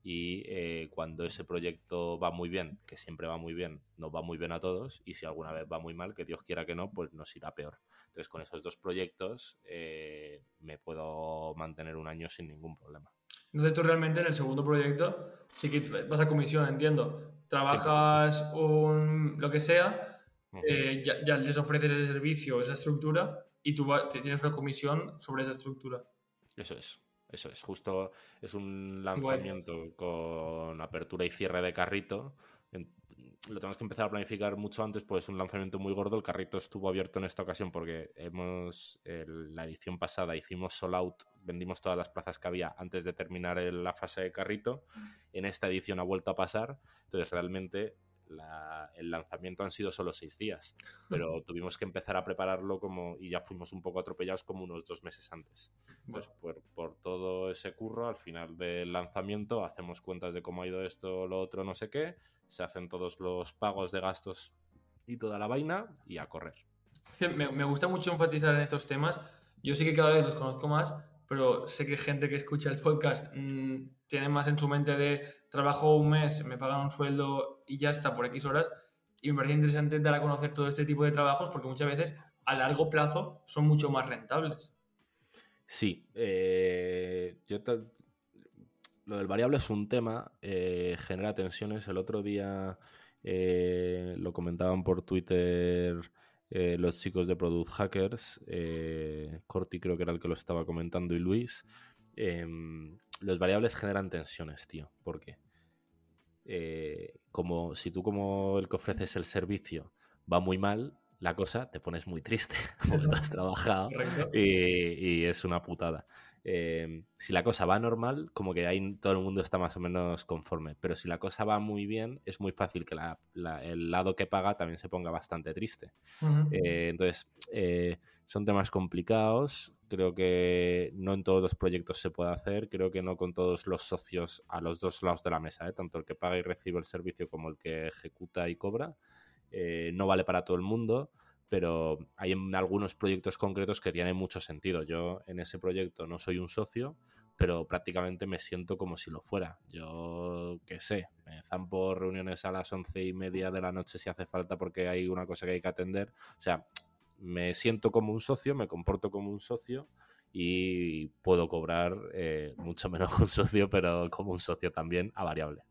y eh, cuando ese proyecto va muy bien, que siempre va muy bien, nos va muy bien a todos y si alguna vez va muy mal, que Dios quiera que no, pues nos irá peor. Entonces con esos dos proyectos eh, me puedo mantener un año sin ningún problema. Entonces tú realmente en el segundo proyecto sí que vas a comisión, entiendo. Trabajas un, lo que sea, eh, ya, ya, les ofreces ese servicio, esa estructura y tú tienes una comisión sobre esa estructura. Eso es. Eso es, justo es un lanzamiento con apertura y cierre de carrito. Lo tenemos que empezar a planificar mucho antes, pues es un lanzamiento muy gordo. El carrito estuvo abierto en esta ocasión porque hemos, la edición pasada hicimos sold out, vendimos todas las plazas que había antes de terminar la fase de carrito. En esta edición ha vuelto a pasar, entonces realmente el lanzamiento han sido solo seis días, pero tuvimos que empezar a prepararlo como y ya fuimos un poco atropellados como unos dos meses antes. Entonces, por, todo ese curro, al final del lanzamiento hacemos cuentas de cómo ha ido esto, lo otro, no sé qué, se hacen todos los pagos de gastos y toda la vaina y a correr. Me, gusta mucho enfatizar en estos temas. Yo sí que cada vez los conozco más, pero sé que gente que escucha el podcast mm, tiene más en su mente de trabajo un mes, me pagan un sueldo y ya está por X horas. Y me parece interesante dar a conocer todo este tipo de trabajos porque muchas veces a largo plazo son mucho más rentables. Sí, eh, lo del variable es un tema, eh, genera tensiones. El otro día eh, lo comentaban por Twitter los chicos de Product Hackers, Corti creo que era el que lo estaba comentando y Luis. Los variables generan tensiones, tío. ¿Por qué? Eh, como si tú como el que ofreces el servicio va muy mal, la cosa te pones muy triste porque te has trabajado y, es una putada. Eh, si la cosa va normal, como que ahí todo el mundo está más o menos conforme. Pero si la cosa va muy bien, es muy fácil que el lado que paga también se ponga bastante triste. Eh, entonces, son temas complicados. Creo que no en todos los proyectos se puede hacer. Creo que no con todos los socios a los dos lados de la mesa, ¿eh? tanto el que paga y recibe el servicio como el que ejecuta y cobra. Eh, no vale para todo el mundo, pero hay algunos proyectos concretos que tienen mucho sentido. Yo en ese proyecto no soy un socio, pero prácticamente me siento como si lo fuera. Yo qué sé, me zampo reuniones a las once y media de la noche si hace falta porque hay una cosa que hay que atender. O sea, me siento como un socio, me comporto como un socio y puedo cobrar eh, mucho menos que un socio, pero como un socio también a variable.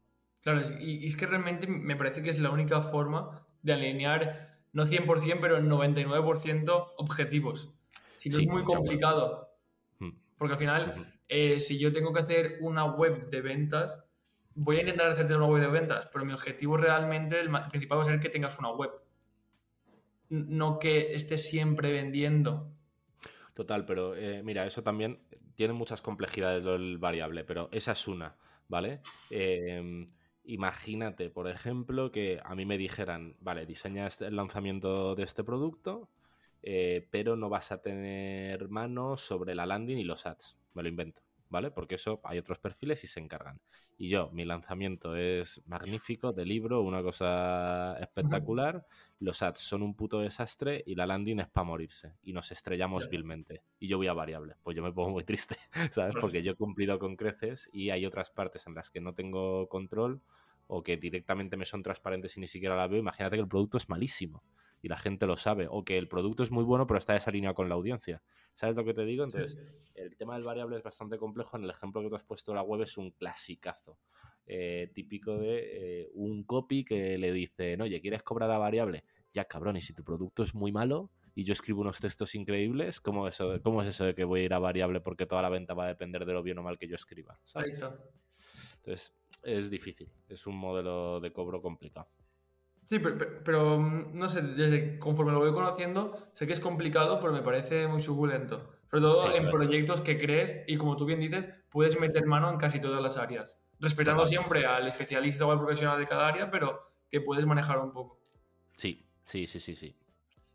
Claro, y es que realmente me parece que es la única forma de alinear, no 100%, pero 99% objetivos. Si no es muy complicado. Hmm. Porque al final, eh, si yo tengo que hacer una web de ventas, voy a intentar hacerte una web de ventas, pero mi objetivo realmente, el principal va a ser que tengas una web no que esté siempre vendiendo. Total, pero eh, mira, eso también tiene muchas complejidades el variable, pero esa es una, ¿vale? Em, imagínate, por ejemplo, que a mí me dijeran, vale, diseñas el lanzamiento de este producto, eh, pero no vas a tener mano sobre la landing y los ads. Me lo invento, ¿vale? Porque eso hay otros perfiles y se encargan. Y yo, mi lanzamiento es magnífico, de libro, una cosa espectacular. Los ads son un puto desastre y la landing es para morirse. Y nos estrellamos vilmente. Y yo voy a variable. Pues yo me pongo muy triste, ¿sabes? Porque yo he cumplido con creces y hay otras partes en las que no tengo control o que directamente me son transparentes y ni siquiera la veo. Imagínate que el producto es malísimo y la gente lo sabe, o que el producto es muy bueno pero está desalineado con la audiencia. ¿Sabes lo que te digo? Entonces, el tema del variable es bastante complejo. En el ejemplo que tú has puesto de la web es un clasicazo. Eh, típico de eh, un copy que le dice, oye, ¿quieres cobrar a variable? Ya, cabrón, y si tu producto es muy malo y yo escribo unos textos increíbles, ¿cómo, eso, ¿cómo es eso de que voy a ir a variable porque toda la venta va a depender de lo bien o mal que yo escriba? Entonces, es difícil, es un modelo de cobro complicado. Sí, pero, mm, no sé, desde conforme lo voy conociendo, sé que es complicado, pero me parece muy suculento. Sobre todo en proyectos que crees y como tú bien dices, puedes meter mano en casi todas las áreas. Respetando siempre al especialista o al profesional de cada área, pero que puedes manejar un poco. Sí, sí, sí, sí, sí.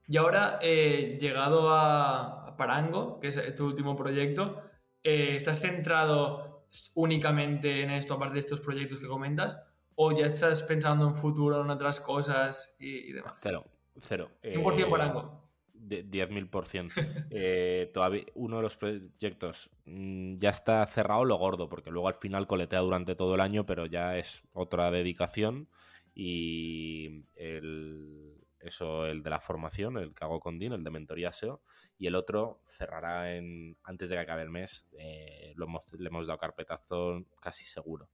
Y ahora, eh, llegado a Parango, que es tu último proyecto, eh, ¿estás centrado únicamente en esto, aparte de estos proyectos que comentas? ¿O ya estás pensando en futuro, en otras cosas y, demás? Cero, cero. 100% eh, Parango. 10.000%. eh, todavía uno de los proyectos mm, ya está cerrado lo gordo, porque luego al final coletea durante todo el año, pero ya es otra dedicación. Y el, eso, el de la formación, el que hago con Dean, el de mentoría SEO, y el otro cerrará en antes de que acabe el mes. Eh, lo le hemos dado carpetazo casi seguro.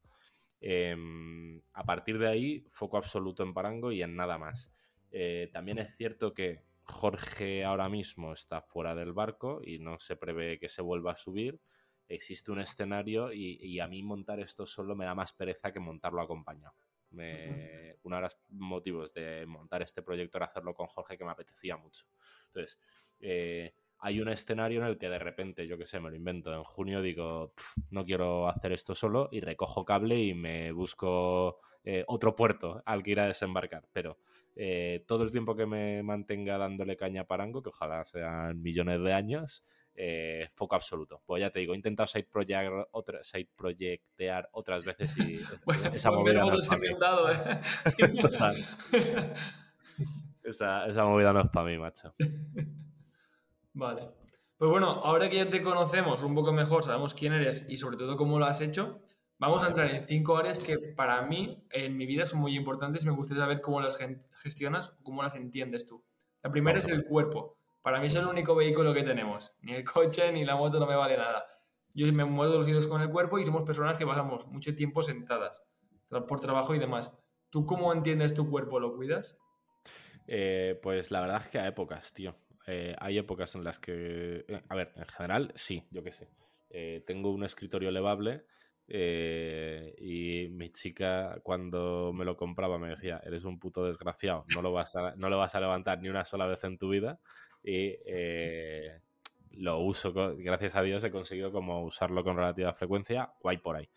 Em, a partir de ahí, foco absoluto en Parango y en nada más. Eh, también es cierto que Jorge ahora mismo está fuera del barco y no se prevé que se vuelva a subir. Existe un escenario y, a mí montar esto solo me da más pereza que montarlo acompañado. Uno de los motivos de montar este proyecto era hacerlo con Jorge que me apetecía mucho. Entonces, eh, hay un escenario en el que de repente, yo qué sé, me lo invento, en junio digo, no quiero hacer esto solo y recojo cable y me busco eh, otro puerto al que ir a desembarcar. Pero eh, todo el tiempo que me mantenga dándole caña a Parango, que ojalá sean millones de años, eh, foco absoluto. Pues ya te digo, he intentado side, project, otra, side projectear otras veces y esa movida no es para mí. esa, esa movida no es para mí, macho. Vale. Pues bueno, ahora que ya te conocemos un poco mejor, sabemos quién eres y sobre todo cómo lo has hecho, vamos a entrar en cinco áreas que para mí en mi vida son muy importantes y me gustaría saber cómo las gestionas o cómo las entiendes tú. La primera es el cuerpo. Para mí es el único vehículo que tenemos. Ni el coche ni la moto no me vale nada. Yo me muevo los dedos con el cuerpo y somos personas que pasamos mucho tiempo sentadas por trabajo y demás. ¿Tú cómo entiendes tu cuerpo? ¿Lo cuidas? Eh, pues la verdad es que a épocas, tío. Eh, hay épocas en las que, eh, a ver, en general, sí, yo qué sé. Eh, tengo un escritorio elevable y mi chica cuando me lo compraba me decía, eres un puto desgraciado, no lo vas a, no lo vas a levantar ni una sola vez en tu vida y lo uso, gracias a Dios he conseguido como usarlo con relativa frecuencia, guay por ahí.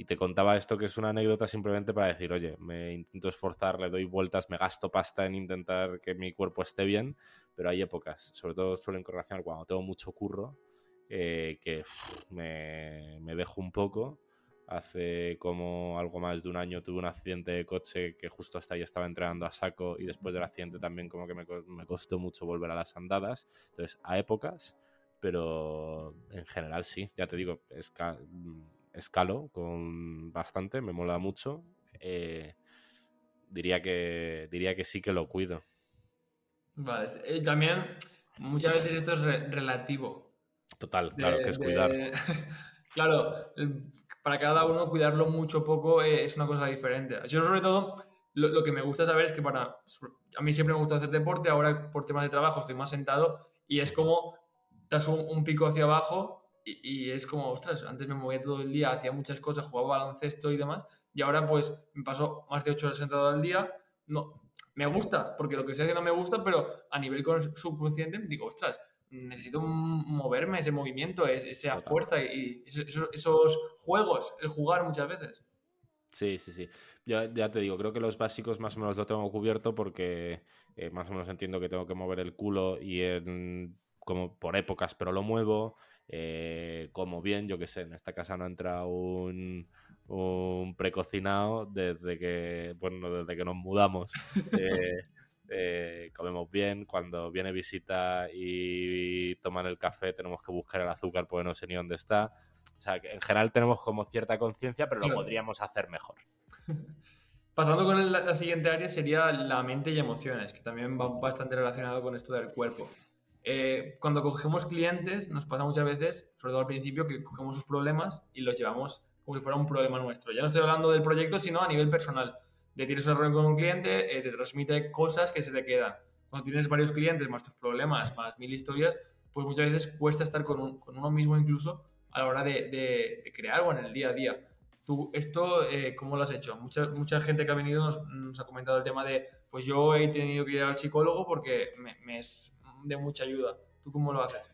Y te contaba esto que es una anécdota simplemente para decir, oye, me intento esforzar, le doy vueltas, me gasto pasta en intentar que mi cuerpo esté bien, pero hay épocas, sobre todo suelen correlacionar cuando tengo mucho curro, eh, que me, dejo un poco. Hace como algo más de un año tuve un accidente de coche que justo hasta ahí estaba entrenando a saco y después del accidente también como que me, me costó mucho volver a las andadas. Entonces, a épocas, pero en general sí, ya te digo, es escalo con bastante, me mola mucho. Eh, diría, que, diría que sí que lo cuido. Vale, y también muchas veces esto es relativo. Total, claro, que es cuidar. claro, para cada uno cuidarlo mucho poco es una cosa diferente. Yo sobre todo lo, que me gusta saber es que para a mí siempre me gusta hacer deporte, ahora por temas de trabajo estoy más sentado y es como das un pico hacia abajo y, es como, ostras, antes me movía todo el día, hacía muchas cosas, jugaba baloncesto y demás, y ahora pues me paso más de 8 horas sentado al día. No, me gusta, porque lo que estoy haciendo me gusta, pero a nivel subconsciente digo, ostras, necesito moverme, ese movimiento, esa fuerza y esos, juegos, el jugar muchas veces. Sí, sí, sí. Ya, ya te digo, creo que los básicos más o menos lo tengo cubierto porque eh, más o menos entiendo que tengo que mover el culo y en, como por épocas, pero lo muevo. Eh, como bien, yo que sé, en esta casa no entra un, un precocinado desde que, bueno, desde que nos mudamos. Eh, eh, comemos bien, cuando viene visita y toman el café tenemos que buscar el azúcar porque no sé ni dónde está. O sea, que en general tenemos como cierta conciencia, pero lo podríamos hacer mejor. Pasando con la siguiente área sería la mente y emociones, que también va bastante relacionado con esto del cuerpo. Eh, cuando cogemos clientes, nos pasa muchas veces, sobre todo al principio, que cogemos sus problemas y los llevamos como si fuera un problema nuestro. Ya no estoy hablando del proyecto, sino a nivel personal de tienes una reunión con un cliente, eh, te transmite cosas que se te quedan. Cuando tienes varios clientes, más tus problemas, más mil historias, pues muchas veces cuesta estar con, con uno mismo incluso a la hora de, de, crear algo en el día a día. ¿Tú esto eh, cómo lo has hecho? Mucha, mucha gente que ha venido nos, ha comentado el tema de, pues yo he tenido que ir al psicólogo porque me, me es de mucha ayuda. ¿Tú cómo lo haces?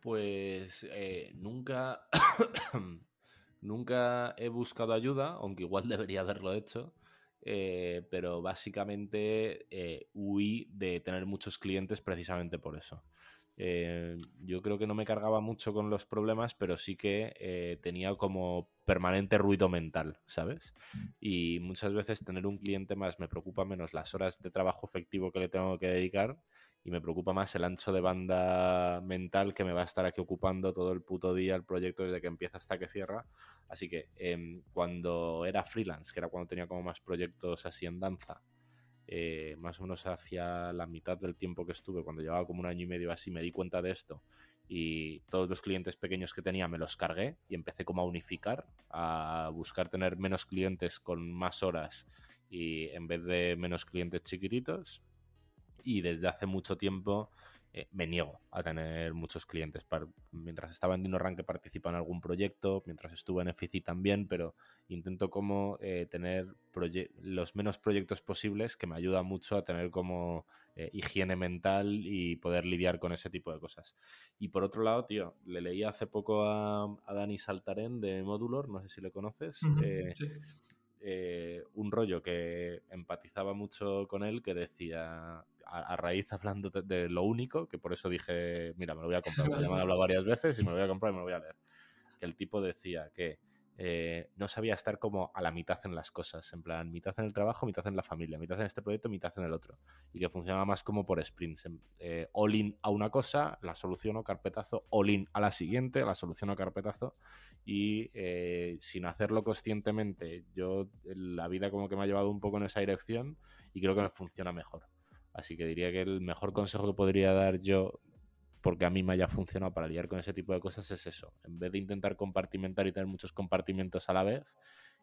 Pues eh, nunca, nunca he buscado ayuda, aunque igual debería haberlo hecho. Eh, pero básicamente eh, huí de tener muchos clientes precisamente por eso. Eh, yo creo que no me cargaba mucho con los problemas, pero sí que tenía como permanente ruido mental, ¿sabes? Y muchas veces tener un cliente más me preocupa menos las horas de trabajo efectivo que le tengo que dedicar y me preocupa más el ancho de banda mental que me va a estar aquí ocupando todo el puto día el proyecto desde que empieza hasta que cierra. Así que em, cuando era freelance, que era cuando tenía como más proyectos así en danza, eh, más o menos hacia la mitad del tiempo que estuve, cuando llevaba como un año y medio así, me di cuenta de esto y todos los clientes pequeños que tenía me los cargué y empecé como a unificar, a buscar tener menos clientes con más horas y en vez de menos clientes chiquititos y desde hace mucho tiempo eh, me niego a tener muchos clientes. mientras estaba en DinoRank participa en algún proyecto, mientras estuve en EFICI también, pero intento como eh, tener los menos proyectos posibles que me ayuda mucho a tener como eh, higiene mental y poder lidiar con ese tipo de cosas. Y por otro lado, tío, le leí hace poco a, Dani Saltarén de Modulor, no sé si le conoces. sí eh, un rollo que empatizaba mucho con él, que decía, a, raíz hablando de, lo único, que por eso dije, mira, me lo voy a comprar, ya me han hablado varias veces y me lo voy a comprar y me lo voy a leer. Que el tipo decía que eh, no sabía estar como a la mitad en las cosas, en plan, mitad en el trabajo, mitad en la familia, mitad en este proyecto, mitad en el otro. Y que funcionaba más como por sprints. Eh, all in a una cosa, la soluciono, carpetazo, all in a la siguiente, la soluciono, carpetazo. Y eh, sin hacerlo conscientemente, yo la vida como que me ha llevado un poco en esa dirección y creo que me funciona mejor. Así que diría que el mejor consejo que podría dar yo porque a mí me haya funcionado para lidiar con ese tipo de cosas es eso. En vez de intentar compartimentar y tener muchos compartimentos a la vez,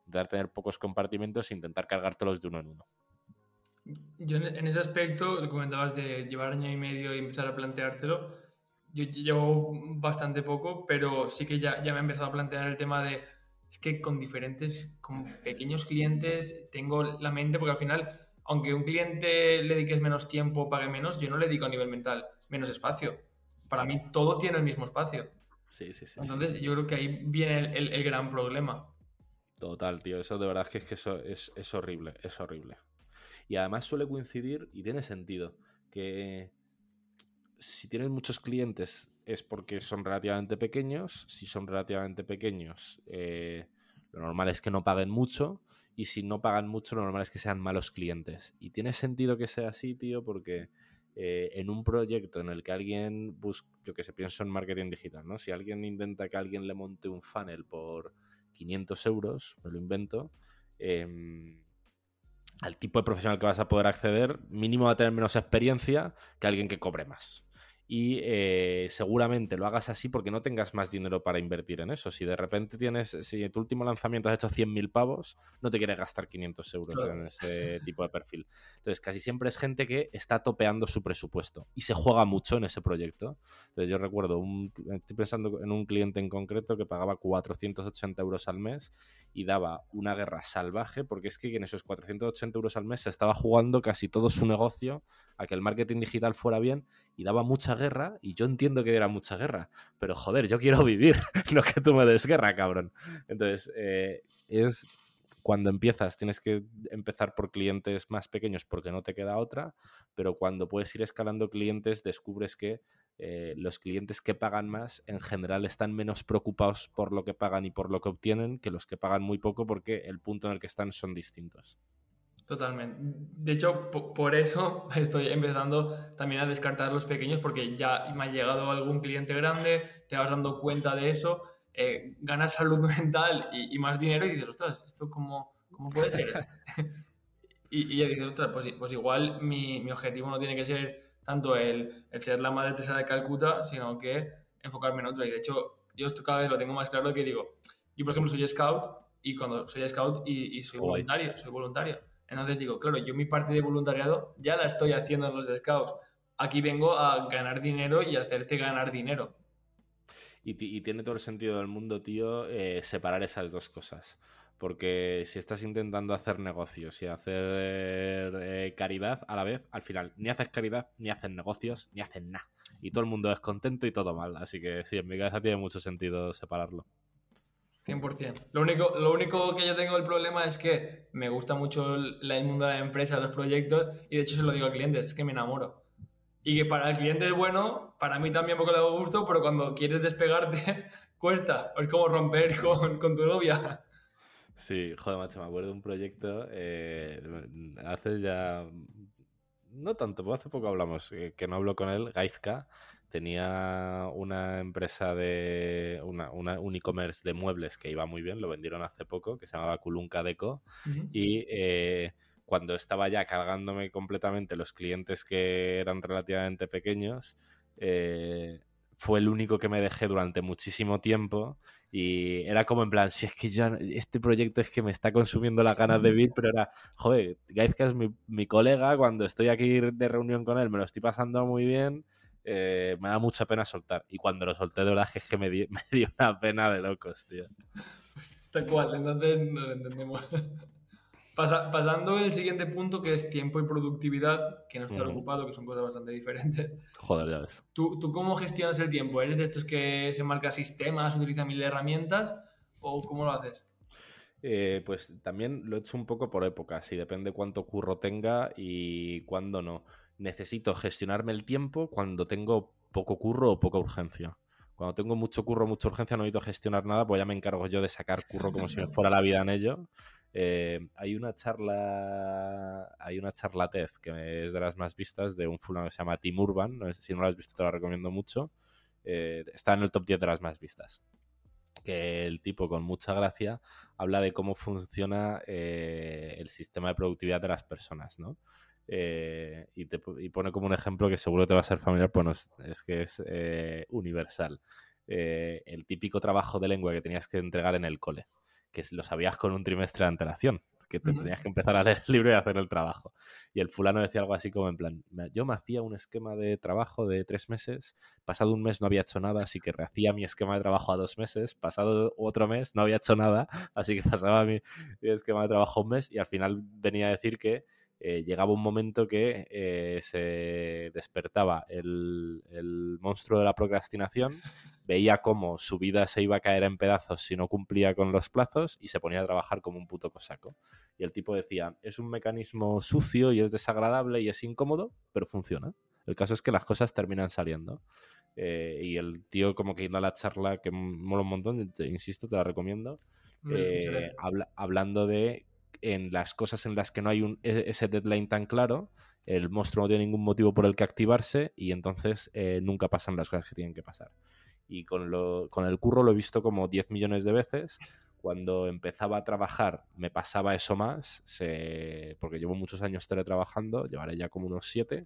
intentar tener pocos compartimentos e intentar cargártelos de uno en uno. Yo en ese aspecto, lo comentabas de llevar año y medio y empezar a planteártelo, yo llevo bastante poco, pero sí que ya, ya me he empezado a plantear el tema de, es que con diferentes, con pequeños clientes tengo la mente, porque al final, aunque un cliente le dediques menos tiempo, pague menos, yo no le dedico a nivel mental menos espacio para mí todo tiene el mismo espacio. Sí, sí, sí. Entonces yo creo que ahí viene el, gran problema. Total, tío. Eso de verdad es que, eso es, horrible, es horrible. Y además suele coincidir, y tiene sentido, que si tienes muchos clientes es porque son relativamente pequeños. Si son relativamente pequeños, eh, lo normal es que no paguen mucho. Y si no pagan mucho, lo normal es que sean malos clientes. Y tiene sentido que sea así, tío, porque eh, en un proyecto en el que alguien busca, yo que sé, pienso en marketing digital, ¿no? Si alguien intenta que alguien le monte un funnel por 500 euros, me lo invento, em, al tipo de profesional que vas a poder acceder, mínimo va a tener menos experiencia que alguien que cobre más y eh, seguramente lo hagas así porque no tengas más dinero para invertir en eso. Si de repente tienes, si en tu último lanzamiento has hecho 100.000 pavos, no te quieres gastar 500 euros en ese tipo de perfil. Entonces, casi siempre es gente que está topeando su presupuesto y se juega mucho en ese proyecto. Entonces, yo recuerdo, un, estoy pensando en un cliente en concreto que pagaba 480 euros al mes y daba una guerra salvaje porque es que en esos 480 euros al mes se estaba jugando casi todo su negocio a que el marketing digital fuera bien y daba mucha guerra y yo entiendo que era mucha guerra, pero joder, yo quiero vivir, lo que tú me des guerra, cabrón. Entonces, eh, es cuando empiezas tienes que empezar por clientes más pequeños porque no te queda otra, pero cuando puedes ir escalando clientes descubres que eh, los clientes que pagan más en general están menos preocupados por lo que pagan y por lo que obtienen que los que pagan muy poco porque el punto en el que están son distintos. Totalmente. De hecho, por eso estoy empezando también a descartar los pequeños porque ya me ha llegado algún cliente grande, te vas dando cuenta de eso, eh, ganas salud mental y, más dinero y dices, ostras, ¿esto cómo, cómo puede ser? y, y, ya dices, ostras, pues, pues igual mi, mi, objetivo no tiene que ser tanto el, el ser la madre Teresa de Calcuta, sino que enfocarme en otra. Y de hecho, yo esto cada vez lo tengo más claro que digo, yo por ejemplo soy scout y cuando soy scout y, y soy voluntario, soy voluntario entonces digo, claro, yo mi parte de voluntariado ya la estoy haciendo en los scouts. Aquí vengo a ganar dinero y hacerte ganar dinero. Y, tiene todo el sentido del mundo, tío, eh, separar esas dos cosas. Porque si estás intentando hacer negocios y hacer eh, caridad a la vez, al final ni haces caridad, ni haces negocios, ni haces nada. Y todo el mundo es contento y todo mal. Así que sí, en mi cabeza tiene mucho sentido separarlo. 100%. Lo único, lo único que yo tengo el problema es que me gusta mucho el, mundo de la empresa, los proyectos, y de hecho se lo digo a clientes, es que me enamoro. Y que para el cliente es bueno, para mí también porque le hago gusto, pero cuando quieres despegarte, cuesta. Es como romper con, con tu novia. Sí, joder, macho, me acuerdo de un proyecto, eh, hace ya, no tanto, hace poco hablamos, eh, que no hablo con él, Gaizka, tenía una empresa de una, un e-commerce de muebles que iba muy bien, lo vendieron hace poco, que se llamaba Kulunka Deco, y eh, cuando estaba ya cargándome completamente los clientes que eran relativamente pequeños, fue el único que me dejé durante muchísimo tiempo y era como en plan, si es que ya este proyecto es que me está consumiendo las ganas de vivir, pero era, joder, Gaizka es mi, mi colega, cuando estoy aquí de reunión con él me lo estoy pasando muy bien, eh, me da mucha pena soltar. Y cuando lo solté de verdad es que me, dio una pena de locos, tío. Tal cual, entonces no lo pasando el siguiente punto, que es tiempo y productividad, que no estar ocupado, que son cosas bastante diferentes. Joder, ya ves. ¿Tú, ¿Tú cómo gestionas el tiempo? ¿Eres de estos que se marca sistemas, utiliza mil herramientas? ¿O cómo lo haces? Eh, pues también lo he hecho un poco por épocas y depende cuánto curro tenga y cuándo no necesito gestionarme el tiempo cuando tengo poco curro o poca urgencia. Cuando tengo mucho curro, o mucha urgencia, no necesito gestionar nada, pues ya me encargo yo de sacar curro como si me fuera la vida en ello. Eh, hay una charla, hay una charlatez que es de las más vistas de un fulano que se llama Tim Urban. si no la has visto, te la recomiendo mucho. Eh, está en el top 10 de las más vistas. Que el tipo, con mucha gracia, habla de cómo funciona eh, el sistema de productividad de las personas, ¿no? Y, te, pone como un ejemplo que seguro te va a ser familiar, pues es que es universal. El típico trabajo de lengua que tenías que entregar en el cole, que lo sabías con un trimestre de antelación, que te tenías que empezar a leer el libro y hacer el trabajo. Y el fulano decía algo así como en plan, yo me hacía un esquema de trabajo de tres meses, pasado un mes no había hecho nada, así que rehacía mi esquema de trabajo a dos meses, pasado otro mes no había hecho nada, así que pasaba mi esquema de trabajo un mes y al final venía a decir que eh, llegaba un momento que eh, se despertaba el, monstruo de la procrastinación, veía cómo su vida se iba a caer en pedazos si no cumplía con los plazos y se ponía a trabajar como un puto cosaco. Y el tipo decía, es un mecanismo sucio y es desagradable y es incómodo, pero funciona. El caso es que las cosas terminan saliendo. Eh, y el tío como que iba a la charla que mola un montón, insisto, te la recomiendo, hablando de en las cosas en las que no hay un, e, ese deadline tan claro, el monstruo no tiene ningún motivo por el que activarse y entonces eh, nunca pasan las cosas que tienen que pasar. Y con, lo, con el curro lo he visto como 10 millones de veces. Cuando empezaba a trabajar me pasaba eso más, porque llevo muchos años teletrabajando, llevaré ya como unos 7.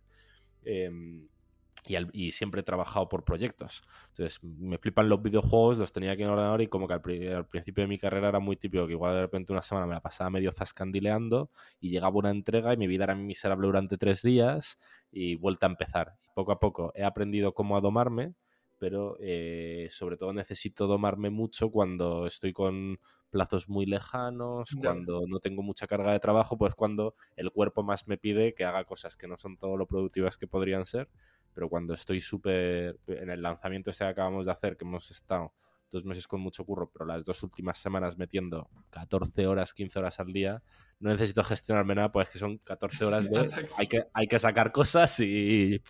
Y, siempre he trabajado por proyectos. Entonces, me flipan los videojuegos, los tenía aquí en el ordenador y como que al, principio de mi carrera era muy típico que igual de repente una semana me la pasaba medio zascandileando y llegaba una entrega y mi vida era miserable durante tres días y vuelta a empezar. poco a poco he aprendido cómo a domarme, pero eh, sobre todo necesito domarme mucho cuando estoy con plazos muy lejanos, cuando no tengo mucha carga de trabajo, pues cuando el cuerpo más me pide que haga cosas que no son todo lo productivas que podrían ser pero cuando estoy súper en el lanzamiento ese que acabamos de hacer, que hemos estado dos meses con mucho curro, pero las dos últimas semanas metiendo 14 horas, 15 horas al día, no necesito gestionarme nada, pues que son 14 horas de... hay, que, hay que sacar cosas y...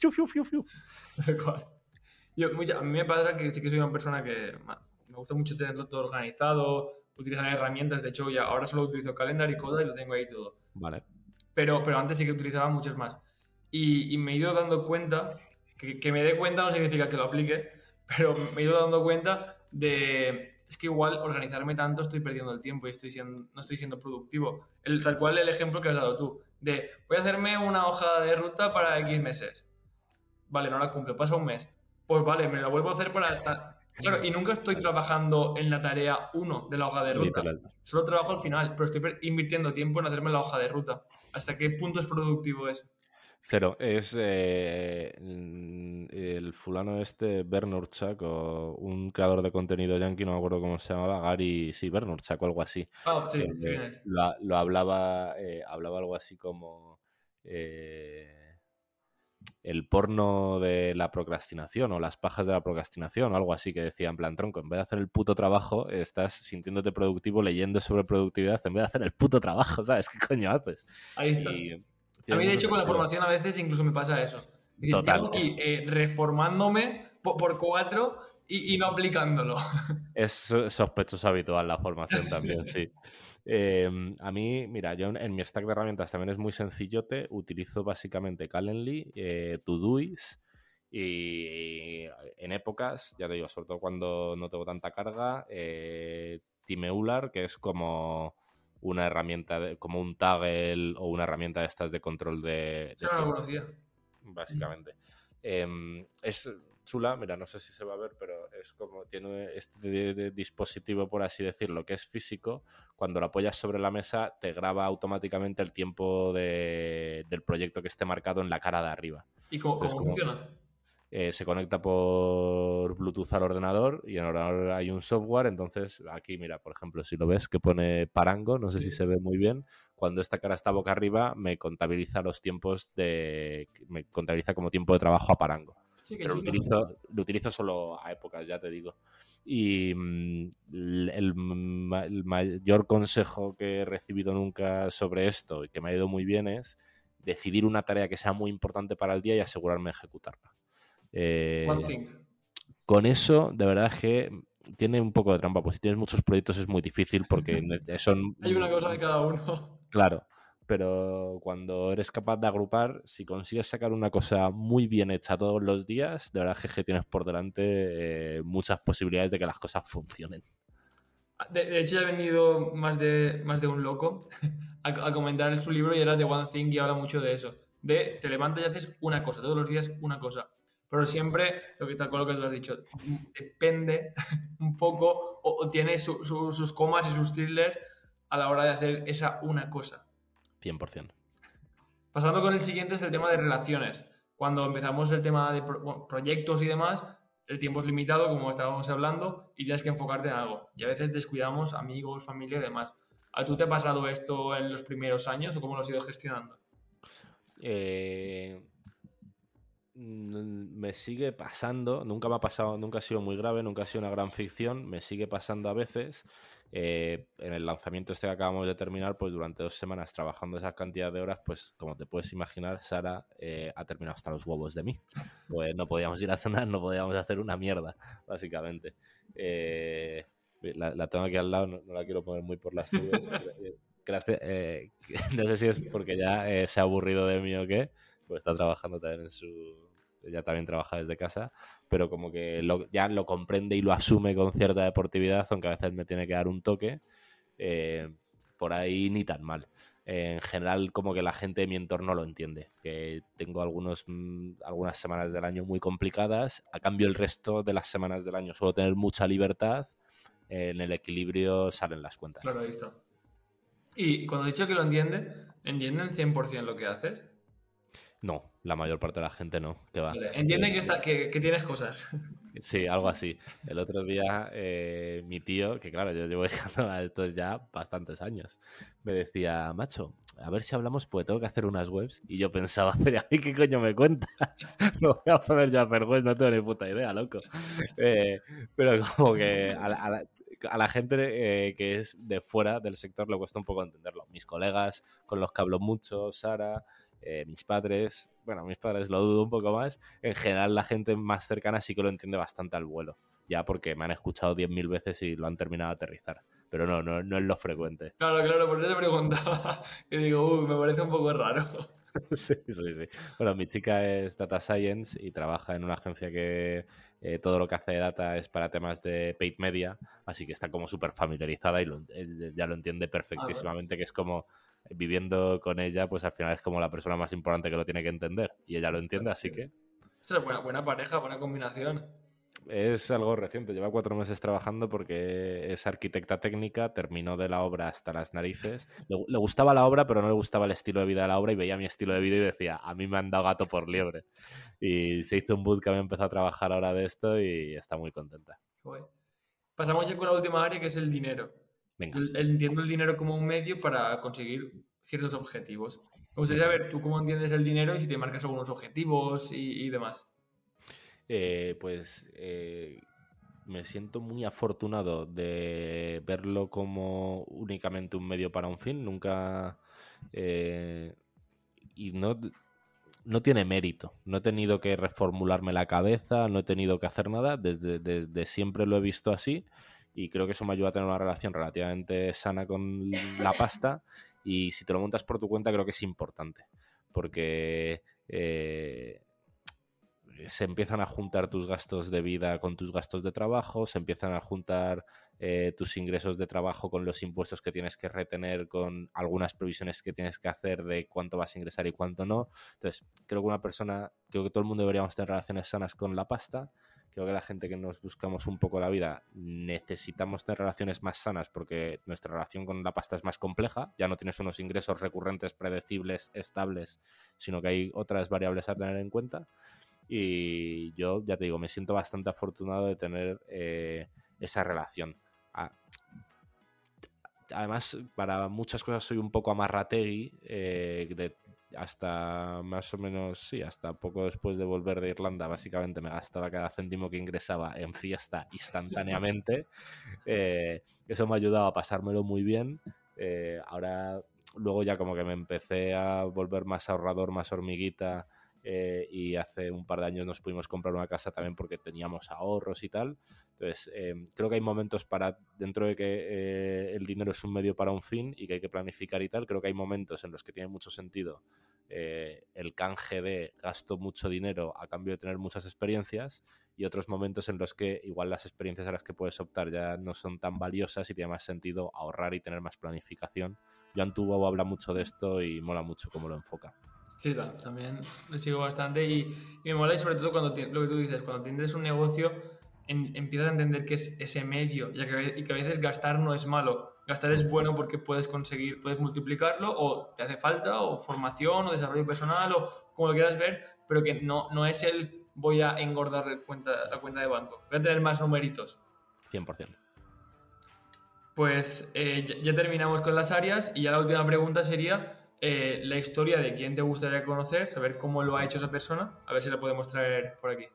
Yo, a mí me pasa que sí que soy una persona que me gusta mucho tenerlo todo organizado, utilizar herramientas. De hecho, ya ahora solo utilizo Calendar y Coda y lo tengo ahí todo. Vale. Pero, pero antes sí que utilizaba muchas más. Y, me he ido dando cuenta, que, que, me dé cuenta no significa que lo aplique, pero me he ido dando cuenta de, es que igual organizarme tanto estoy perdiendo el tiempo y estoy siendo, no estoy siendo productivo. El, tal cual el ejemplo que has dado tú, de voy a hacerme una hoja de ruta para X meses. Vale, no la cumplo, pasa un mes. Pues vale, me la vuelvo a hacer para... Claro, y nunca estoy trabajando en la tarea 1 de la hoja de ruta. Solo trabajo al final, pero estoy invirtiendo tiempo en hacerme la hoja de ruta. ¿Hasta qué punto es productivo eso? Cero. Es eh, el fulano este, Bernurchak, o un creador de contenido yankee, no me acuerdo cómo se llamaba, Gary, sí, Bernurchak o algo así. Ah, sí, sí. Lo, hablaba, eh, hablaba algo así como el porno de la procrastinación o las pajas de la procrastinación o algo así que decía en plan tronco, en vez de hacer el puto trabajo, estás sintiéndote productivo leyendo sobre productividad en vez de hacer el puto trabajo, ¿sabes? ¿Qué coño haces? Ahí está. A mí, de hecho, con la formación a veces incluso me pasa eso. Total. Aquí, eh, reformándome por, cuatro y, y, no aplicándolo. Es sospechoso habitual la formación también, sí. Em, a mí, mira, yo en mi stack de herramientas también es muy sencillote. Utilizo básicamente Calendly, eh, Todoist y en épocas, ya te digo, sobre todo cuando no tengo tanta carga, eh, Timeular, que es como una herramienta, como un Taggle o una herramienta de estas de control de... de básicamente. Em, es chula, mira, no sé si se va a ver, pero es como tiene este dispositivo, por así decirlo, que es físico. Cuando lo apoyas sobre la mesa, te graba automáticamente el tiempo del proyecto que esté marcado en la cara de arriba. ¿Y cómo, funciona? Eh, se conecta por Bluetooth al ordenador y en el ordenador hay un software. Entonces, aquí, mira, por ejemplo, si lo ves que pone Parango, no sé si se ve muy bien. Cuando esta cara está boca arriba, me contabiliza los tiempos de. Me contabiliza como tiempo de trabajo a Parango. pero lo utilizo, lo utilizo solo a épocas, ya te digo. Y mm, el, mayor consejo que he recibido nunca sobre esto y que me ha ido muy bien es decidir una tarea que sea muy importante para el día y asegurarme de ejecutarla. Eh, con eso, de verdad que tiene un poco de trampa. Pues si tienes muchos proyectos es muy difícil porque son... Hay una cosa de cada uno. Claro, pero cuando eres capaz de agrupar, si consigues sacar una cosa muy bien hecha todos los días, de verdad que tienes por delante eh, muchas posibilidades de que las cosas funcionen. De, hecho, ya ha venido más de, más de un loco a, a comentar en su libro y era de One Thing y habla mucho de eso. De te levantas y haces una cosa, todos los días una cosa pero siempre, lo que tal cual lo que tú has dicho, depende un poco o, tiene sus comas y sus tildes a la hora de hacer esa una cosa. 100%. Pasando con el siguiente es el tema de relaciones. Cuando empezamos el tema de proyectos y demás, el tiempo es limitado, como estábamos hablando, y tienes que enfocarte en algo. Y a veces descuidamos amigos, familia y demás. ¿A tú te ha pasado esto en los primeros años o cómo lo has ido gestionando? Eh, me sigue pasando, nunca me ha pasado, nunca ha sido muy grave, nunca ha sido una gran ficción, me sigue pasando a veces. Eh, en el lanzamiento este que acabamos de terminar, pues durante dos semanas trabajando esa cantidad de horas, pues como te puedes imaginar, Sara eh, ha terminado hasta los huevos de mí. Pues no podíamos ir a cenar, no podíamos hacer una mierda, básicamente. Eh, la, tengo aquí al lado, no, la quiero poner muy por las nubes. Gracias, no sé si es porque ya se ha aburrido de mí o qué, pues está trabajando también en su, ya también trabaja desde casa, pero como que ya lo comprende y lo asume con cierta deportividad, aunque a veces me tiene que dar un toque. Eh, por ahí ni tan mal. en general, como que la gente de mi entorno lo entiende, que tengo algunos, mm, algunas semanas del año muy complicadas, a cambio el resto de las semanas del año suelo tener mucha libertad, en el equilibrio salen las cuentas. Claro, ahí está. Y cuando he dicho que lo entiende, ¿entienden 100% lo que haces? No, la mayor parte de la gente no. Que va. Entienden que, está, que, tienes cosas. Sí, algo así. El otro día eh, mi tío, que claro, yo llevo dejando a estos ya bastantes años, me decía, macho, a ver si hablamos, pues tengo que hacer unas webs. Y yo pensaba, pero a mí qué coño me cuentas. no voy a poner yo a hacer webs, no tengo ni puta idea, loco. Eh, pero como que a la, gente eh, que es de fuera del sector le cuesta un poco entenderlo. Mis colegas con los que hablo mucho, Sara, eh, mis padres, bueno, mis padres lo dudo un poco más. En general, la gente más cercana sí que lo entiende bastante al vuelo, ya porque me han escuchado 10.000 veces y lo han terminado de aterrizar. Pero no, no, no es lo frecuente. Claro, claro, por eso te preguntaba. Y digo, uy, me parece un poco raro. sí, sí, sí. Bueno, mi chica es Data Science y trabaja en una agencia que eh, todo lo que hace de data es para temas de paid media, así que está como súper familiarizada y eh, ya lo entiende perfectísimamente, que es como viviendo con ella, pues al final es como la persona más importante que lo tiene que entender y ella lo entiende, así que... Esta es buena, buena pareja, buena combinación. Es algo reciente, lleva cuatro meses trabajando porque es arquitecta técnica, terminó de la obra hasta las narices. Le, gustaba la obra, pero no le gustaba el estilo de vida de la obra y veía mi estilo de vida y decía, a mí me han dado gato por liebre. Y se hizo un bootcamp, empezó a trabajar ahora de esto y está muy contenta. Pasamos ya con la última área que es el dinero. Entiendo el dinero como un medio para conseguir ciertos objetivos. Me gustaría saber tú cómo entiendes el dinero y si te marcas algunos objetivos y demás. Eh, pues eh, me siento muy afortunado de verlo como únicamente un medio para un fin. Nunca... Eh, y no, no tiene mérito. No he tenido que reformularme la cabeza, no he tenido que hacer nada. Desde, desde, siempre lo he visto así y creo que eso me ayuda a tener una relación relativamente sana con la pasta. Y si te lo montas por tu cuenta, creo que es importante. Porque se empiezan a juntar tus gastos de vida con tus gastos de trabajo, se empiezan a juntar eh, tus ingresos de trabajo con los impuestos que tienes que retener, con algunas previsiones que tienes que hacer de cuánto vas a ingresar y cuánto no. Entonces, creo que una persona, creo que todo el mundo deberíamos tener relaciones sanas con la pasta. Creo que la gente que nos buscamos un poco la vida necesitamos tener relaciones más sanas porque nuestra relación con la pasta es más compleja. Ya no tienes unos ingresos recurrentes, predecibles, estables, sino que hay otras variables a tener en cuenta. Y yo, ya te digo, me siento bastante afortunado de tener eh, esa relación. Ah, además, para muchas cosas soy un poco amarrategui. Eh, hasta más o menos, sí, hasta poco después de volver de Irlanda, básicamente me gastaba cada céntimo que ingresaba en fiesta instantáneamente. Eh, eso me ha ayudado a pasármelo muy bien. ahora, luego ya como que me empecé a volver más ahorrador, más hormiguita eh, y hace un par de años nos pudimos comprar una casa también porque teníamos ahorros y tal. Entonces, em, creo que hay momentos para, dentro de que eh, el dinero es un medio para un fin y que hay que planificar y tal, creo que hay momentos en los que tiene mucho sentido eh, el canje de gasto mucho dinero a cambio de tener muchas experiencias y otros momentos en los que igual las experiencias a las que puedes optar ya no son tan valiosas y tiene más sentido ahorrar y tener más planificación. Joan Tubo habla mucho de esto y mola mucho cómo lo enfoca. Sí, también le sigo bastante y, me mola y sobre todo cuando lo que tú dices, cuando tienes un negocio empiezas a entender que es ese medio y que, y que a veces gastar no es malo. Gastar es bueno porque puedes conseguir, puedes multiplicarlo o te hace falta o formación o desarrollo personal o como lo quieras ver, pero que no, no es el voy a engordar la cuenta, la cuenta de banco. Voy a tener más numeritos. 100%. Pues eh, ya terminamos con las áreas y ya la última pregunta sería eh, la historia de quién te gustaría conocer, saber cómo lo ha hecho esa persona, a ver si la podemos traer por aquí.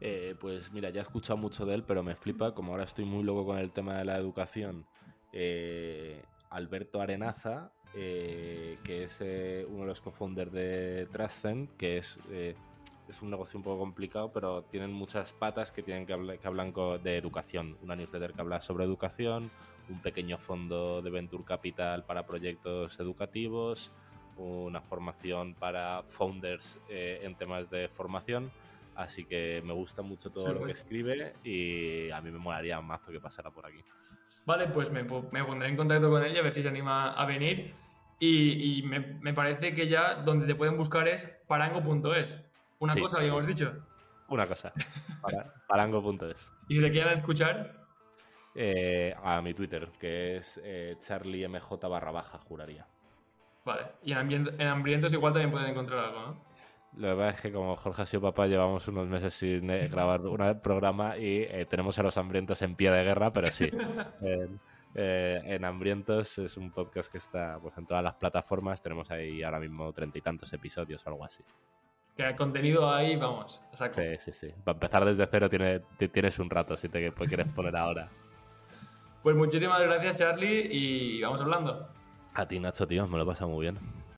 Eh, pues mira, ya he escuchado mucho de él, pero me flipa, como ahora estoy muy loco con el tema de la educación, eh, Alberto Arenaza, que es uno de los co-founders de Trustcent, que es, es un negocio un poco complicado, pero tienen muchas patas que, tienen que, hablar, que hablan de educación. Una newsletter que habla sobre educación, un pequeño fondo de Venture Capital para proyectos educativos, una formación para founders eh, en temas de formación. Así que me gusta mucho todo lo que escribe y a mí me molaría más que pasara por aquí. Vale, pues me, pondré en contacto con él y a ver si se anima a venir. Y, me, parece que ya donde te pueden buscar es parango.es. Una cosa habíamos dicho. Una cosa. parango.es. ¿Y si te quieren escuchar? Eh, a mi Twitter, que es eh, charliemj barra baja, juraría. Vale, y en, hambrientos igual también pueden encontrar algo, ¿no? Lo que pasa es que como Jorge ha sido papá, llevamos unos meses sin eh, grabar un programa y eh, tenemos a los hambrientos en pie de guerra, pero sí. Eh, en Hambrientos es un podcast que está pues, en todas las plataformas. Tenemos ahí ahora mismo treinta y tantos episodios o algo así. Que el contenido ahí, vamos, Sí, sí, sí. Para empezar desde cero tiene, tienes un rato si te quieres poner ahora. Pues muchísimas gracias, Charlie, y vamos hablando. A ti, Nacho, tío, me lo pasa muy bien.